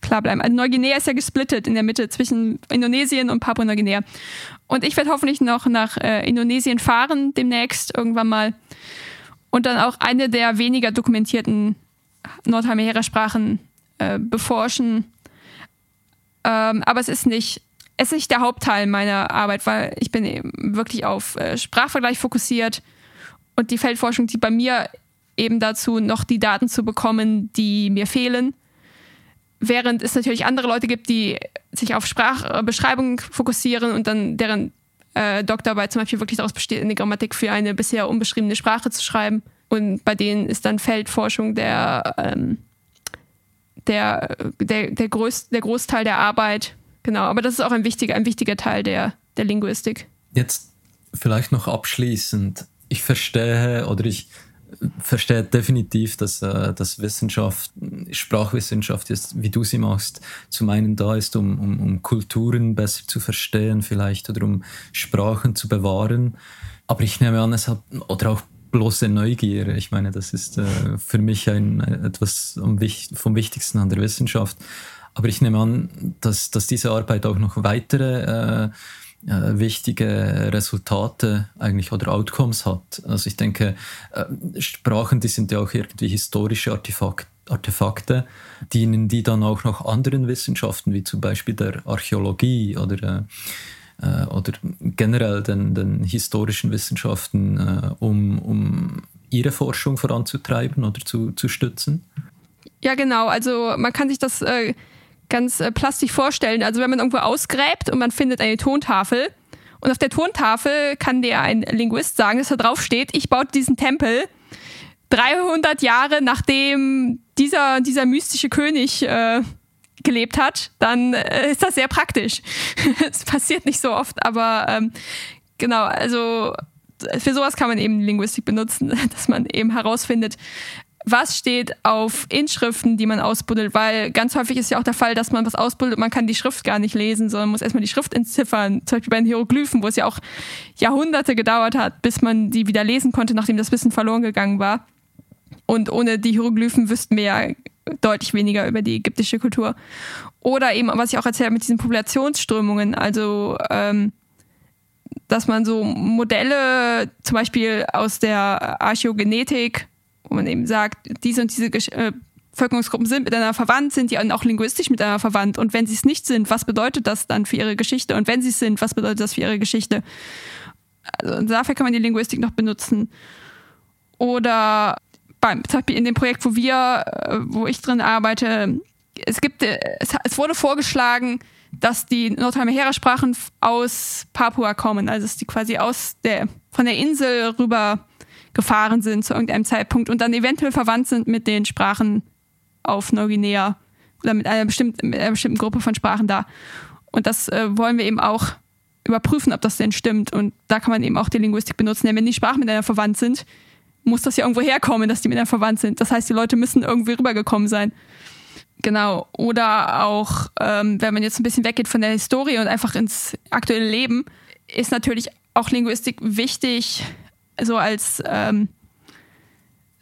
klar bleiben. Also Neuguinea ist ja gesplittet in der Mitte zwischen Indonesien und Papua-Neuguinea. Und ich werde hoffentlich noch nach äh, Indonesien fahren, demnächst irgendwann mal. Und dann auch eine der weniger dokumentierten Nordheimera-Sprachen äh, beforschen. Ähm, aber es ist nicht, es ist nicht der Hauptteil meiner Arbeit, weil ich bin eben wirklich auf äh, Sprachvergleich fokussiert. Und die Feldforschung dient bei mir eben dazu, noch die Daten zu bekommen, die mir fehlen Während es natürlich andere Leute gibt, die sich auf Sprachbeschreibung fokussieren und dann deren äh, Doktorarbeit zum Beispiel wirklich daraus besteht, eine Grammatik für eine bisher unbeschriebene Sprache zu schreiben. Und bei denen ist dann Feldforschung der, ähm, der, der, der, Groß, der Großteil der Arbeit. Genau, aber das ist auch ein wichtiger, ein wichtiger Teil der, der Linguistik. Jetzt vielleicht noch abschließend. Ich verstehe oder ich verstehe definitiv, dass, äh, dass Wissenschaft, Sprachwissenschaft ist, wie du sie machst, zum einen da ist, um, um, um Kulturen besser zu verstehen vielleicht oder um Sprachen zu bewahren. Aber ich nehme an, es hat, oder auch bloße Neugier. Ich meine, das ist äh, für mich ein, etwas vom Wichtigsten an der Wissenschaft. Aber ich nehme an, dass, dass diese Arbeit auch noch weitere äh, äh, wichtige Resultate eigentlich oder Outcomes hat. Also ich denke, äh, Sprachen, die sind ja auch irgendwie historische Artefakt, Artefakte, dienen die dann auch noch anderen Wissenschaften, wie zum Beispiel der Archäologie oder, äh, äh oder generell den, den historischen Wissenschaften, äh, um, um ihre Forschung voranzutreiben oder zu, zu stützen? Ja, genau. Also man kann sich das äh, ganz äh, plastisch vorstellen. Also wenn man irgendwo ausgräbt und man findet eine Tontafel und auf der Tontafel kann dir ein Linguist sagen, dass da drauf steht, ich baute diesen Tempel 300 Jahre nachdem dieser, dieser mystische König äh, gelebt hat, dann äh, ist das sehr praktisch. Es passiert nicht so oft, aber ähm, genau, also für sowas kann man eben Linguistik benutzen, dass man eben herausfindet, was steht auf Inschriften, die man ausbuddelt, weil ganz häufig ist ja auch der Fall, dass man was ausbuddelt und man kann die Schrift gar nicht lesen, sondern muss erstmal die Schrift entziffern. Zum Beispiel bei den Hieroglyphen, wo es ja auch Jahrhunderte gedauert hat, bis man die wieder lesen konnte, nachdem das Wissen verloren gegangen war. Und ohne die Hieroglyphen wüssten wir ja deutlich weniger über die ägyptische Kultur. Oder eben, was ich auch erzählt mit diesen Populationsströmungen, also ähm, dass man so Modelle zum Beispiel aus der Archäogenetik, wo man eben sagt, diese und diese äh, Bevölkerungsgruppen sind miteinander verwandt, sind die auch linguistisch miteinander verwandt. Und wenn sie es nicht sind, was bedeutet das dann für ihre Geschichte? Und wenn sie es sind, was bedeutet das für ihre Geschichte? Also dafür kann man die Linguistik noch benutzen. Oder beim, Beispiel in dem Projekt, wo wir, äh, wo ich drin arbeite, es gibt, äh, es, es wurde vorgeschlagen, dass die Nordheimehera-Sprachen aus Papua kommen, also dass die quasi aus der, von der Insel rüber gefahren sind zu irgendeinem Zeitpunkt und dann eventuell verwandt sind mit den Sprachen auf Neuguinea oder mit einer bestimmten, mit einer bestimmten Gruppe von Sprachen da. Und das äh, wollen wir eben auch überprüfen, ob das denn stimmt. Und da kann man eben auch die Linguistik benutzen. Denn wenn die Sprachen miteinander verwandt sind, muss das ja irgendwo herkommen, dass die miteinander verwandt sind. Das heißt, die Leute müssen irgendwie rübergekommen sein. Genau. Oder auch, ähm, wenn man jetzt ein bisschen weggeht von der Historie und einfach ins aktuelle Leben, ist natürlich auch Linguistik wichtig, so als ähm,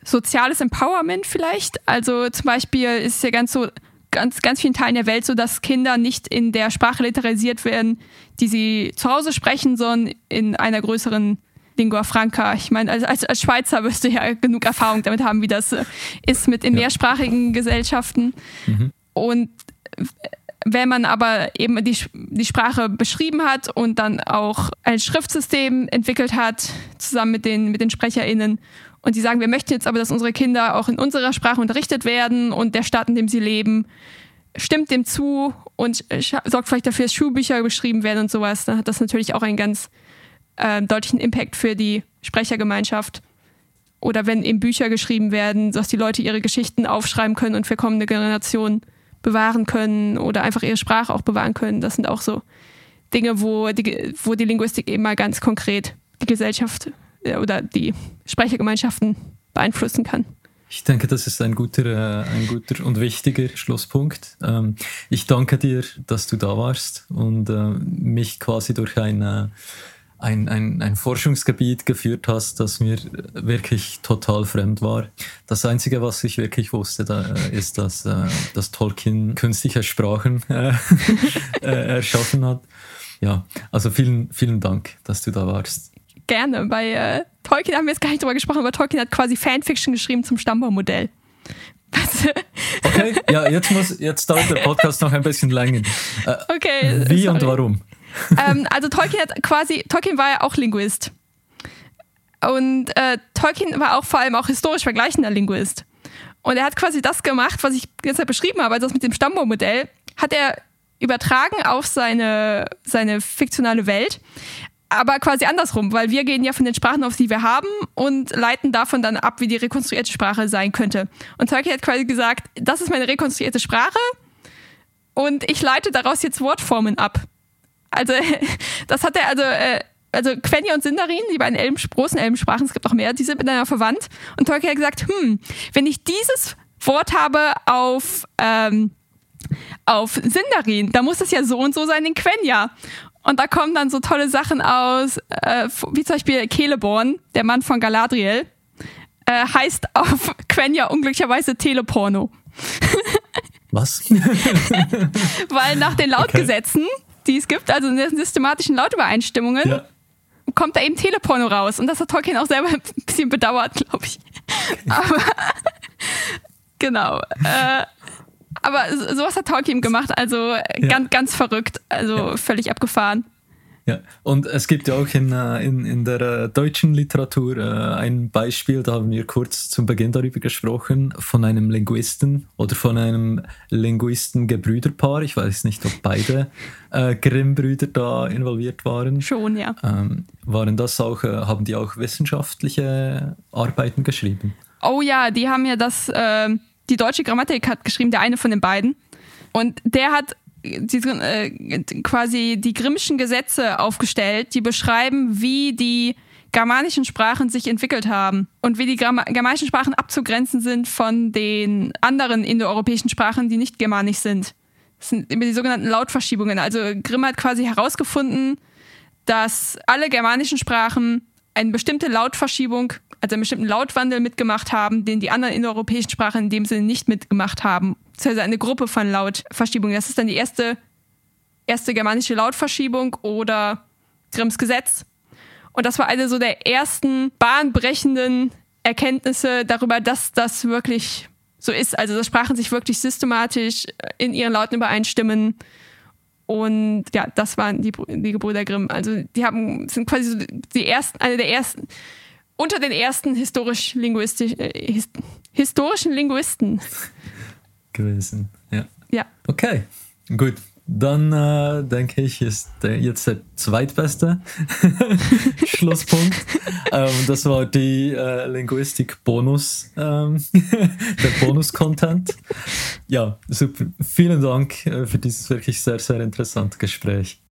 soziales Empowerment vielleicht. Also zum Beispiel ist es ja ganz so, ganz, ganz vielen Teilen der Welt so, dass Kinder nicht in der Sprache literalisiert werden, die sie zu Hause sprechen, sondern in einer größeren Lingua Franca. Ich meine, als, als Schweizer wirst du ja genug Erfahrung damit haben, wie das äh, ist mit in mehrsprachigen Gesellschaften. Mhm. Und wenn man aber eben die, die Sprache beschrieben hat und dann auch ein Schriftsystem entwickelt hat, zusammen mit den, mit den SprecherInnen, und die sagen, wir möchten jetzt aber, dass unsere Kinder auch in unserer Sprache unterrichtet werden und der Staat, in dem sie leben, stimmt dem zu und sorgt vielleicht dafür, dass Schulbücher geschrieben werden und sowas, dann hat das natürlich auch einen ganz äh, deutlichen Impact für die Sprechergemeinschaft. Oder wenn eben Bücher geschrieben werden, dass die Leute ihre Geschichten aufschreiben können und für kommende Generationen bewahren können oder einfach ihre Sprache auch bewahren können. Das sind auch so Dinge, wo die, wo die Linguistik eben mal ganz konkret die Gesellschaft äh, oder die Sprechergemeinschaften beeinflussen kann. Ich denke, das ist ein guter, äh, ein guter und wichtiger Schlusspunkt. Ähm, ich danke dir, dass du da warst und äh, mich quasi durch eine ein, ein, ein Forschungsgebiet geführt hast, das mir wirklich total fremd war. Das Einzige, was ich wirklich wusste, da, äh, ist, dass, äh, dass Tolkien künstliche Sprachen äh, äh, erschaffen hat. Ja, also vielen, vielen Dank, dass du da warst. Gerne. Bei äh, Tolkien haben wir jetzt gar nicht drüber gesprochen, aber Tolkien hat quasi Fanfiction geschrieben zum Stammbaummodell. okay, ja, jetzt, muss, jetzt dauert der Podcast noch ein bisschen länger. Äh, okay. Wie sorry. und warum? Ähm, also Tolkien hat quasi, Tolkien war ja auch Linguist. Und äh, Tolkien war auch vor allem auch historisch vergleichender Linguist. Und er hat quasi das gemacht, was ich jetzt beschrieben habe, also das mit dem Stammbaummodell, hat er übertragen auf seine, seine fiktionale Welt, aber quasi andersrum, weil wir gehen ja von den Sprachen auf, die wir haben und leiten davon dann ab, wie die rekonstruierte Sprache sein könnte. Und Tolkien hat quasi gesagt, das ist meine rekonstruierte Sprache und ich leite daraus jetzt Wortformen ab. Also, das hat er, also, äh, also Quenya und Sindarin, die beiden Elben, großen Elbensprachen, es gibt auch mehr, die sind miteinander verwandt. Und Tolkien hat gesagt, hm, wenn ich dieses Wort habe auf, ähm, auf Sindarin, da muss es ja so und so sein in Quenya. Und da kommen dann so tolle Sachen aus, äh, wie zum Beispiel Celeborn, der Mann von Galadriel, äh, heißt auf Quenya unglücklicherweise Teleporno. Was? Weil nach den Lautgesetzen okay die es gibt, also in den systematischen Lautübereinstimmungen, ja. kommt da eben Teleporno raus. Und das hat Tolkien auch selber ein bisschen bedauert, glaube ich. Aber genau. Äh, aber sowas hat Tolkien gemacht, also ja. ganz, ganz verrückt, also ja. völlig abgefahren. Ja, und es gibt ja auch in, äh, in, in der äh, deutschen Literatur äh, ein Beispiel, da haben wir kurz zum Beginn darüber gesprochen, von einem Linguisten oder von einem Linguisten-Gebrüderpaar. Ich weiß nicht, ob beide äh, Grimm-Brüder da involviert waren. Schon, ja. Ähm, waren das auch, äh, haben die auch wissenschaftliche Arbeiten geschrieben? Oh ja, die haben ja das, äh, die deutsche Grammatik hat geschrieben, der eine von den beiden. Und der hat die, äh, quasi die Grimmschen Gesetze aufgestellt, die beschreiben, wie die germanischen Sprachen sich entwickelt haben und wie die germanischen Sprachen abzugrenzen sind von den anderen indoeuropäischen Sprachen, die nicht germanisch sind. Das sind immer die sogenannten Lautverschiebungen. Also Grimm hat quasi herausgefunden, dass alle germanischen Sprachen eine bestimmte Lautverschiebung also einen bestimmten Lautwandel mitgemacht haben, den die anderen indoeuropäischen Sprachen in dem Sinne nicht mitgemacht haben. Also eine Gruppe von Lautverschiebungen. Das ist dann die erste, erste germanische Lautverschiebung oder Grimms Gesetz. Und das war eine so der ersten bahnbrechenden Erkenntnisse darüber, dass das wirklich so ist. Also dass Sprachen sich wirklich systematisch in ihren Lauten übereinstimmen. Und ja, das waren die, die Gebrüder Grimm. Also die haben, sind quasi so die ersten, eine der ersten, unter den ersten historisch linguistisch, äh, his, historischen Linguisten gewesen. Ja. Ja. Okay, gut. Dann äh, denke ich, ist der, jetzt der zweitbeste Schlusspunkt. ähm, das war die äh, Linguistik-Bonus, ähm, der Bonus-Content. Ja, super. Vielen Dank äh, für dieses wirklich sehr, sehr interessante Gespräch.